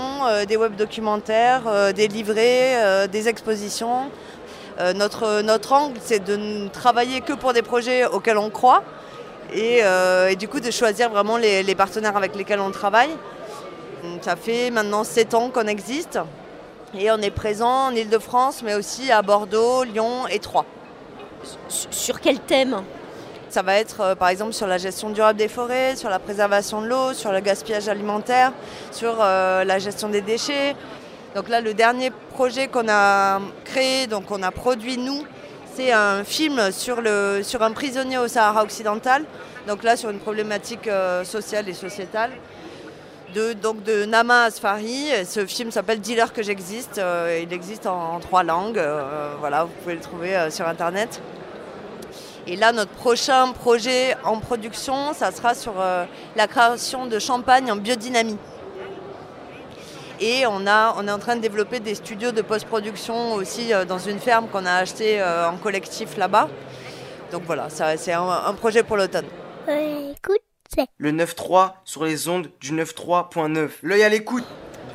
des web documentaires, des livrets, des expositions. Notre, angle, c'est de ne travailler que pour des projets auxquels on croit et, du coup de choisir vraiment les partenaires avec lesquels on travaille. Ça fait maintenant 7 ans qu'on existe et on est présent en Ile-de-France, mais aussi à Bordeaux, Lyon et Troyes.
Sur quel thème?
Ça va être euh, par exemple sur la gestion durable des forêts, sur la préservation de l'eau, sur le gaspillage alimentaire, sur euh, la gestion des déchets. Donc là, le dernier projet qu'on a créé, donc on a produit nous, c'est un film sur, le, sur un prisonnier au Sahara occidental. Donc là, sur une problématique euh, sociale et sociétale. De, donc de Nama Asfari. Ce film s'appelle Dealer que j'existe. Euh, il existe en, trois langues. Euh, voilà, vous pouvez le trouver euh, sur Internet. Et là, notre prochain projet en production, ça sera sur la création de champagne en biodynamie. Et on, a, on est en train de développer des studios de post-production aussi dans une ferme qu'on a acheté euh, en collectif là-bas. Donc voilà, c'est un projet pour l'automne.
Écoute, Le 9-3 sur les ondes du 9-3.9. L'œil à l'écoute.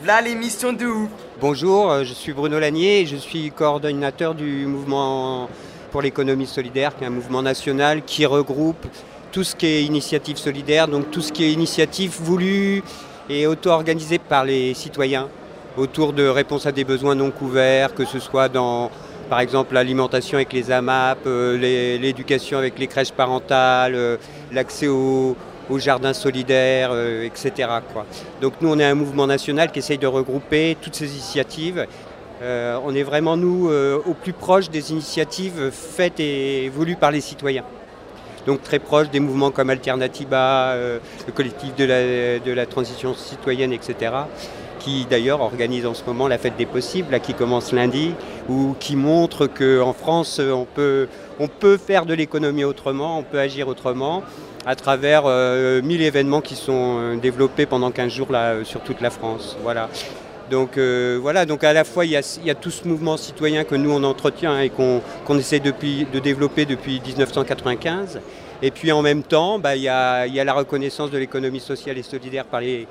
Là l'émission de ouf.
Bonjour, euh, je suis Bruno Lanier et je suis coordonnateur du mouvement pour l'économie solidaire, qui est un mouvement national qui regroupe tout ce qui est initiative solidaire, donc tout ce qui est initiative voulue et auto-organisée par les citoyens autour de réponses à des besoins non couverts, que ce soit dans par exemple l'alimentation avec les AMAP, euh, les- l'éducation avec les crèches parentales, euh, l'accès au, au jardin solidaire, euh, etc. Donc nous, on est un mouvement national qui essaye de regrouper toutes ces initiatives. Euh, on est vraiment, nous, euh, au plus proche des initiatives faites et voulues par les citoyens. Donc très proche des mouvements comme Alternativa, euh, le collectif de la, transition citoyenne, etc., qui d'ailleurs organise en ce moment la fête des possibles, là, qui commence lundi, ou qui montre qu'en France, on peut, on peut faire de l'économie autrement, on peut agir autrement, à travers euh, 1000 événements qui sont euh, développés pendant 15 jours là, euh, sur toute la France. Voilà. Donc euh, voilà, donc à la fois il y, a, tout ce mouvement citoyen que nous on entretient et qu'on essaie depuis, de développer depuis 1995. Et puis en même temps, bah, il, y a, la reconnaissance de l'économie sociale et solidaire par les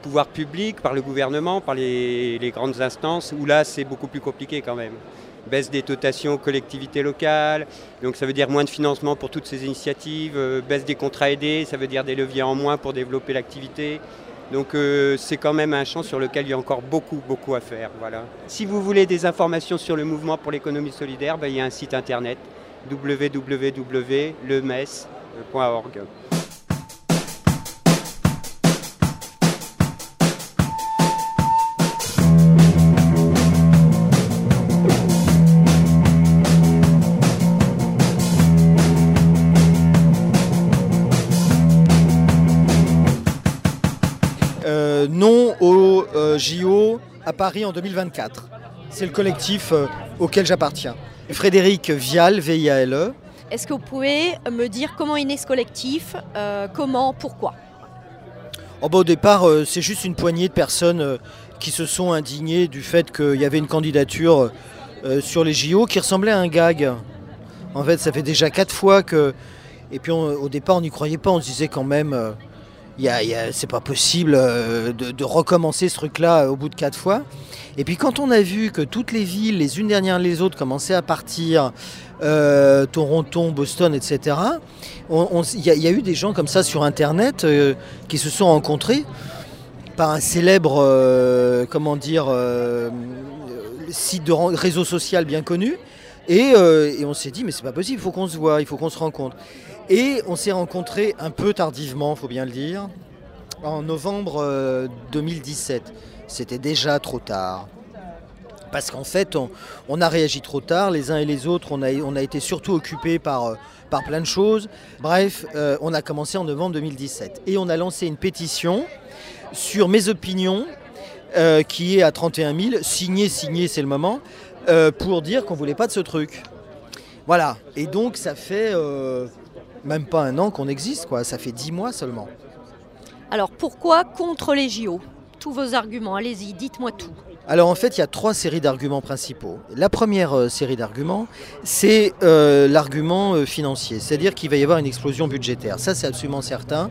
pouvoirs publics, par le gouvernement, par les grandes instances, où là c'est beaucoup plus compliqué quand même. Baisse des dotations aux collectivités locales, donc ça veut dire moins de financement pour toutes ces initiatives, euh, baisse des contrats aidés, ça veut dire des leviers en moins pour développer l'activité. Donc euh, c'est quand même un champ sur lequel il y a encore beaucoup, beaucoup à faire. Voilà. Si vous voulez des informations sur le mouvement pour l'économie solidaire, ben, il y a un site internet www.lemes.org.
à Paris en 2024. C'est le collectif euh, auquel j'appartiens. Frédéric Vial, V-I-A-L-E.
Est-ce que vous pouvez me dire comment est né ce collectif euh, Comment Pourquoi?
Oh, bah, au départ, euh, c'est juste une poignée de personnes euh, qui se sont indignées du fait qu'il y avait une candidature sur les JO qui ressemblait à un gag. En fait, ça fait déjà quatre fois que. Et puis on- au départ, on n'y croyait pas. On se disait quand même, y y a- c'est pas possible euh, de, recommencer ce truc-là euh, au bout de quatre fois. Et puis quand on a vu que toutes les villes, les unes derrière les autres, commençaient à partir, euh, Toronto, Boston, etc., il y, a- eu des gens comme ça sur Internet qui se sont rencontrés par un célèbre, comment dire, site de réseau social bien connu. Et, et on s'est dit, mais c'est pas possible, il faut qu'on se voit, il faut qu'on se rencontre. Et on s'est rencontrés un peu tardivement, faut bien le dire, en novembre euh, 2017. C'était déjà trop tard. Parce qu'en fait, on, a réagi trop tard, les uns et les autres, on a, été surtout occupés par, euh, par plein de choses. Bref, euh, on a commencé en novembre 2017. Et on a lancé une pétition sur mes opinions, euh, qui est à 31 000, signé, signé, c'est le moment, euh, pour dire qu'on voulait pas de ce truc. Voilà. Et donc, ça fait euh, même pas un an qu'on existe, quoi. Ça fait 10 mois seulement.
Alors pourquoi contre les JO Tous vos arguments, allez-y, dites-moi tout.
Alors en fait, il y a trois séries d'arguments principaux. La première euh, série d'arguments, c'est euh, l'argument euh, financier, c'est-à-dire qu'il va y avoir une explosion budgétaire. Ça, c'est absolument certain,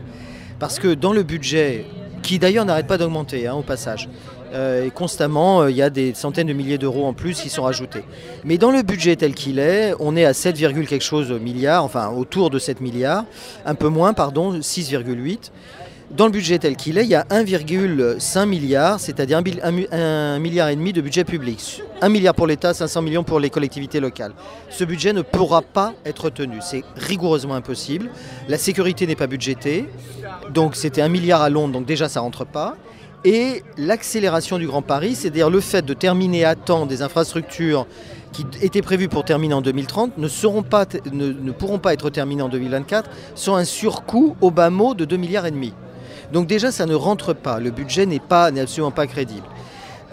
parce que dans le budget, qui d'ailleurs n'arrête pas d'augmenter hein, au passage, et constamment, euh, il y a des centaines de milliers d'euros en plus qui sont rajoutés. Mais dans le budget tel qu'il est, on est à 7, quelque chose milliards, enfin autour de 7 milliards, un peu moins, pardon, 6,8. Dans le budget tel qu'il est, il y a 1,5 milliard, c'est-à-dire un, bil- un mu- un milliard et demi de budget public. 1 milliard pour l'État, 500 millions pour les collectivités locales. Ce budget ne pourra pas être tenu. C'est rigoureusement impossible. La sécurité n'est pas budgétée. Donc c'était 1 milliard à Londres, donc déjà ça rentre pas. Et l'accélération du Grand Paris, c'est-à-dire le fait de terminer à temps des infrastructures qui étaient prévues pour terminer en 2030, ne, pourront pas être terminées en 2024 sans un surcoût au bas mot de 2 milliards et demi. Donc déjà, ça ne rentre pas. Le budget n'est pas, absolument pas crédible.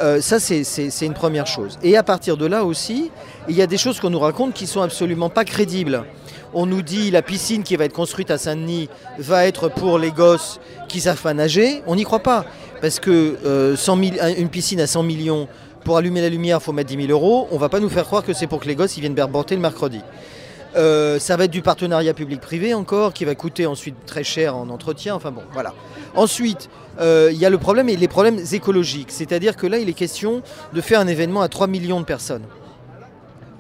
Euh, ça, c'est une première chose. Et à partir de là aussi, il y a des choses qu'on nous raconte qui sont absolument pas crédibles. On nous dit la piscine qui va être construite à Saint-Denis va être pour les gosses qui savent pas nager. On n'y croit pas. Parce que euh, 100 000 une piscine à 100 millions, pour allumer la lumière, il faut mettre 10 000 euros. On va pas nous faire croire que c'est pour que les gosses ils viennent berborter le mercredi. Euh, ça va être du partenariat public-privé encore, qui va coûter ensuite très cher en entretien. Enfin bon, voilà. Ensuite, euh, il y a le problème et les problèmes écologiques. C'est-à-dire que là, il est question de faire un événement à 3 millions de personnes.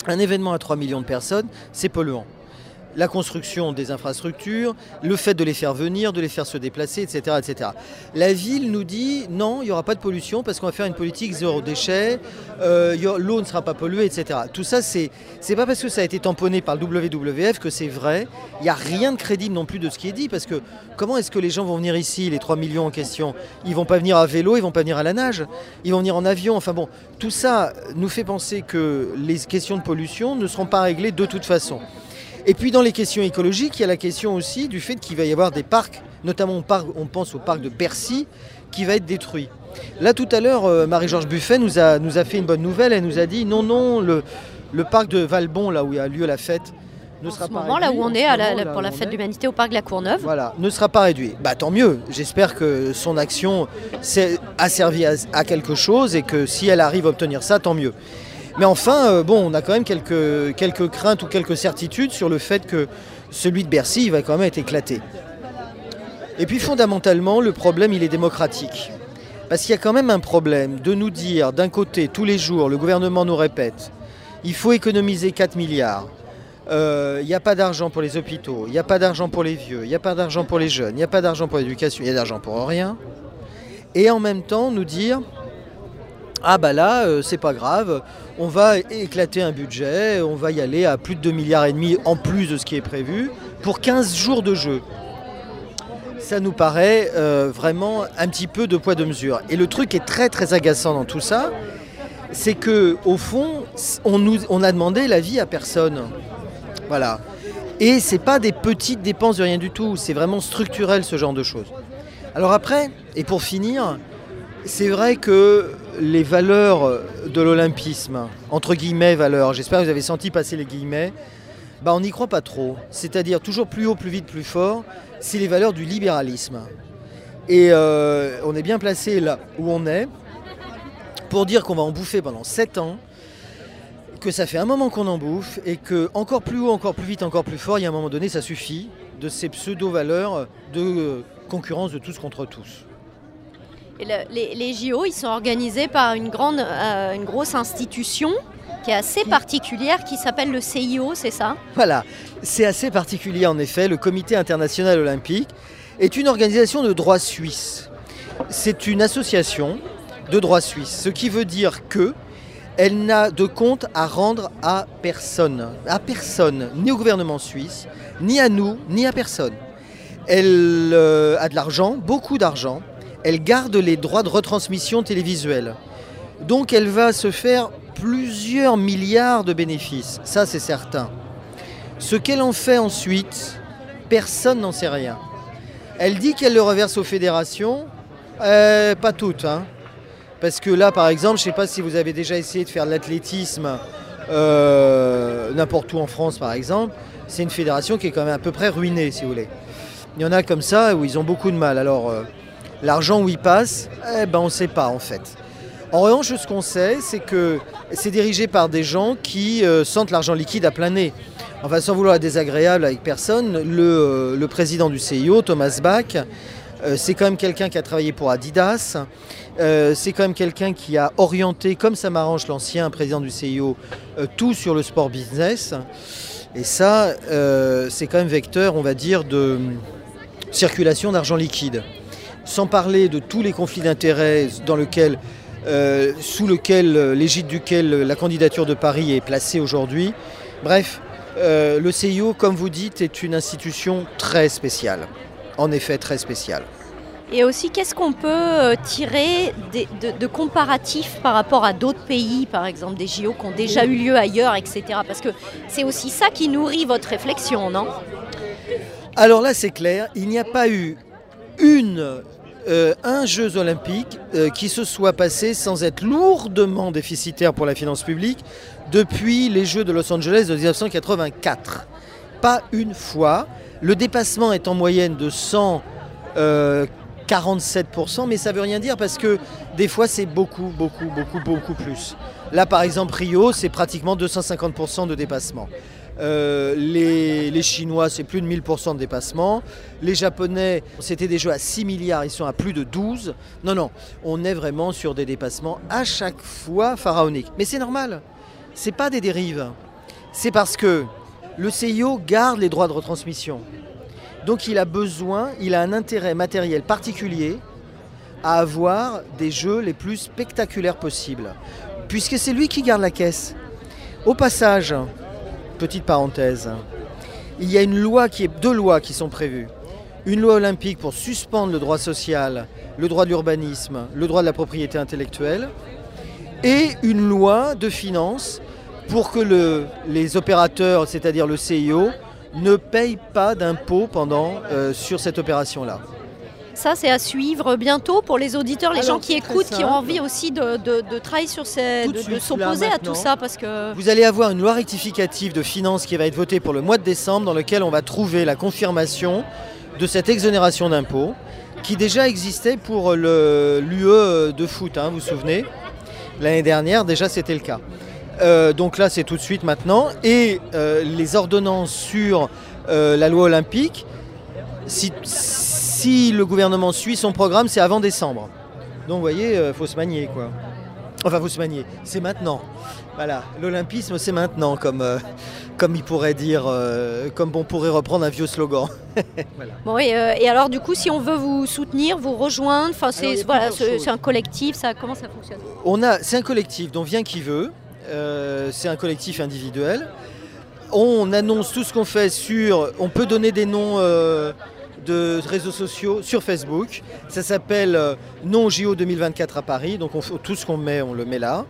Un événement à 3 millions de personnes, c'est polluant. La construction des infrastructures, le fait de les faire venir, de les faire se déplacer, etc. La ville nous dit non, il n'y aura pas de pollution parce qu'on va faire une politique zéro déchet, euh, l'eau ne sera pas polluée, etc. Tout ça, c'est pas parce que ça a été tamponné par le WWF que c'est vrai. Il n'y a rien de crédible non plus de ce qui est dit parce que comment est-ce que les gens vont venir ici, les 3 millions en question? Ils vont pas venir à vélo, ils vont pas venir à la nage, ils vont venir en avion. Enfin bon, tout ça nous fait penser que les questions de pollution ne seront pas réglées de toute façon. Et puis dans les questions écologiques, il y a la question aussi du fait qu'il va y avoir des parcs, notamment on, parle- on pense au parc de Bercy, qui va être détruit. Là tout à l'heure, euh, Marie-Georges Buffet nous a, nous a fait une bonne nouvelle, elle nous a dit non, non, le, le parc de Valbon, là où il y a lieu la fête, ne sera
En ce
pas
moment, là où on
ce
est à la-
moment,
la-
là
pour la fête de l'humanité au parc de la Courneuve.
Voilà, ne sera pas réduit. Bah tant mieux. J'espère que son action a servi à, à quelque chose et que si elle arrive à obtenir ça, tant mieux. Mais enfin, euh, bon, on a quand même quelques, quelques craintes ou quelques certitudes sur le fait que celui de Bercy va quand même être éclaté. Et puis fondamentalement, le problème, il est démocratique. Parce qu'il y a quand même un problème de nous dire, d'un côté, tous les jours, le gouvernement nous répète, il faut économiser 4 milliards. Euh, Il n'y a pas d'argent pour les hôpitaux, il n'y a pas d'argent pour les vieux, il n'y a pas d'argent pour les jeunes, il n'y a pas d'argent pour l'éducation, il y a d'argent pour rien. Et en même temps, nous dire, ah bah là, euh, c'est pas grave, on va éclater un budget, on va y aller à plus de 2 milliards et demi en plus de ce qui est prévu pour 15 jours de jeu. Ça nous paraît euh, vraiment un petit peu de poids de mesure. Et le truc est très très agaçant dans tout ça, c'est que au fond, on, nous, on a demandé l'avis à personne. Voilà. Et c'est pas des petites dépenses de rien du tout, c'est vraiment structurel ce genre de choses. Alors après, et pour finir, c'est vrai que les valeurs de l'olympisme, entre guillemets valeurs, j'espère que vous avez senti passer les guillemets, bah on n'y croit pas trop. C'est-à-dire toujours plus haut, plus vite, plus fort, c'est les valeurs du libéralisme. Et euh, on est bien placé là où on est pour dire qu'on va en bouffer pendant 7 ans, que ça fait un moment qu'on en bouffe et que encore plus haut, encore plus vite, encore plus fort, il y a un moment donné, ça suffit de ces pseudo-valeurs de concurrence de tous contre tous.
Les, JO, ils sont organisés par une, grande, euh, grosse institution qui est assez particulière, qui s'appelle le CIO, c'est ça?
Voilà, c'est assez particulier en effet. Le Comité international olympique est une organisation de droit suisse. C'est une association de droit suisse, ce qui veut dire que elle n'a de compte à rendre à personne, à personne, ni au gouvernement suisse, ni à nous, ni à personne. Elle euh, a de l'argent, beaucoup d'argent. Elle garde les droits de retransmission télévisuelle. Donc elle va se faire plusieurs milliards de bénéfices, ça c'est certain. Ce qu'elle en fait ensuite, personne n'en sait rien. Elle dit qu'elle le reverse aux fédérations, Euh, pas toutes. hein. Parce que là, par exemple, je ne sais pas si vous avez déjà essayé de faire de l'athlétisme euh, n'importe où en France, par exemple. C'est une fédération qui est quand même à peu près ruinée, si vous voulez. Il y en a comme ça où ils ont beaucoup de mal. Alors, euh, L'argent où il passe, eh ben, on ne sait pas en fait. En revanche, ce qu'on sait, c'est que c'est dirigé par des gens qui euh, sentent l'argent liquide à plein nez. Enfin, sans vouloir être désagréable avec personne, le, euh, président du CIO, Thomas Bach, euh, c'est quand même quelqu'un qui a travaillé pour Adidas. C'est quand même quelqu'un qui a orienté, comme ça m'arrange l'ancien président du CIO, tout sur le sport business. Et ça, c'est quand même vecteur, on va dire, de circulation d'argent liquide. Sans parler de tous les conflits d'intérêts dans lequel, euh, sous lequel, euh, l'égide duquel la candidature de Paris est placée aujourd'hui. Bref, euh, le CIO, comme vous dites, est une institution très spéciale. En effet, très spéciale.
Et aussi, qu'est-ce qu'on peut euh, tirer des- de, de comparatifs par rapport à d'autres pays, par exemple des JO qui ont déjà eu lieu ailleurs, etc. Parce que c'est aussi ça qui nourrit votre réflexion, non?
Alors là, c'est clair, il n'y a pas eu une, euh, un Jeux olympiques euh, qui se soit passé sans être lourdement déficitaire pour la finance publique depuis les Jeux de Los Angeles de 1984. Pas une fois. Le dépassement est en moyenne de 147%, mais ça veut rien dire parce que des fois c'est beaucoup, beaucoup, beaucoup, beaucoup plus. Là par exemple Rio, c'est pratiquement 250% de dépassement. Euh, les, Chinois, c'est plus de 1000% de dépassement. Les Japonais, c'était des jeux à 6 milliards, ils sont à plus de 12. Non, non, on est vraiment sur des dépassements à chaque fois pharaoniques. Mais c'est normal, c'est pas des dérives. C'est parce que le CIO garde les droits de retransmission. Donc il a besoin, il a un intérêt matériel particulier à avoir des jeux les plus spectaculaires possibles. Puisque c'est lui qui garde la caisse. Au passage, petite parenthèse, il y a une loi qui est deux lois qui sont prévues. Une loi olympique pour suspendre le droit social, le droit de l'urbanisme, le droit de la propriété intellectuelle, et une loi de finances pour que le- les opérateurs, c'est-à-dire le CIO, ne payent pas d'impôts euh, sur cette opération-là.
Ça, c'est à suivre bientôt pour les auditeurs, les
Alors,
gens qui écoutent, qui ont envie aussi de, de- de travailler sur ces,
Tout de
s'opposer à tout ça, parce que
Vous allez avoir une loi rectificative de finances qui va être votée pour le mois de décembre dans lequel on va trouver la confirmation de cette exonération d'impôts qui déjà existait pour le- l'UE de foot, hein, vous vous souvenez? L'année dernière, déjà, c'était le cas. Euh, donc là, c'est tout de suite maintenant. Et euh, les ordonnances sur euh, la loi olympique, si, si le gouvernement suit son programme, c'est avant décembre. Donc vous voyez, il faut se manier, quoi. Enfin, faut se manier. C'est maintenant. Voilà, l'olympisme, c'est maintenant, comme, euh, comme il pourrait dire, euh, comme on pourrait reprendre un vieux slogan. Voilà.
Bon, et, euh, et alors, du coup, si on veut vous soutenir, vous rejoindre, c'est voilà, un collectif, ça, comment ça fonctionne?
On a, c'est un collectif dont vient qui veut. Euh, c'est un collectif individuel. On annonce tout ce qu'on fait sur. On peut donner des noms euh, de réseaux sociaux sur Facebook. Ça s'appelle euh, Non JO 2024 à Paris. Donc tout ce qu'on met, on le met là.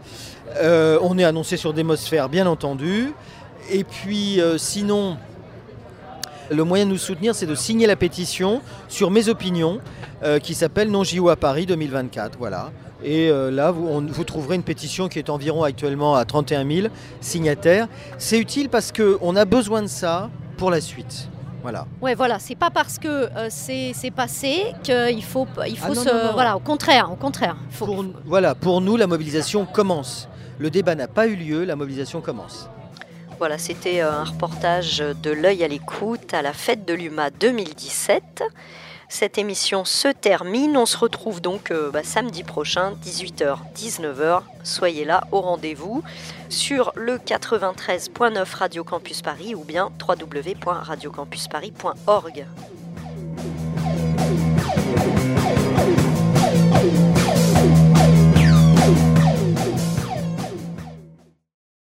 Euh, on est annoncé sur Démosphère, bien entendu. Et puis euh, sinon, le moyen de nous soutenir, c'est de signer la pétition sur mes opinions qui s'appelle Non JO à Paris 2024. Voilà. Et là, vous trouverez une pétition qui est environ actuellement à 31 000 signataires. C'est utile parce qu'on a besoin de ça pour la suite. Voilà.
Ouais, voilà, c'est pas parce que euh, c'est c'est passé qu'il faut, il faut
Ah non,
se.
non, non.
Voilà, au contraire, au contraire. Faut-
Pour, voilà, pour nous, la mobilisation commence. Le débat n'a pas eu lieu, la mobilisation commence.
Voilà, c'était euh, un reportage de l'œil à l'écoute à la fête de l'UMA 2017. Cette émission se termine. On se retrouve donc euh, bah, samedi prochain, 18h, 19h. Soyez là au rendez-vous sur le 93.9 Radio Campus Paris ou bien www.radiocampusparis.org.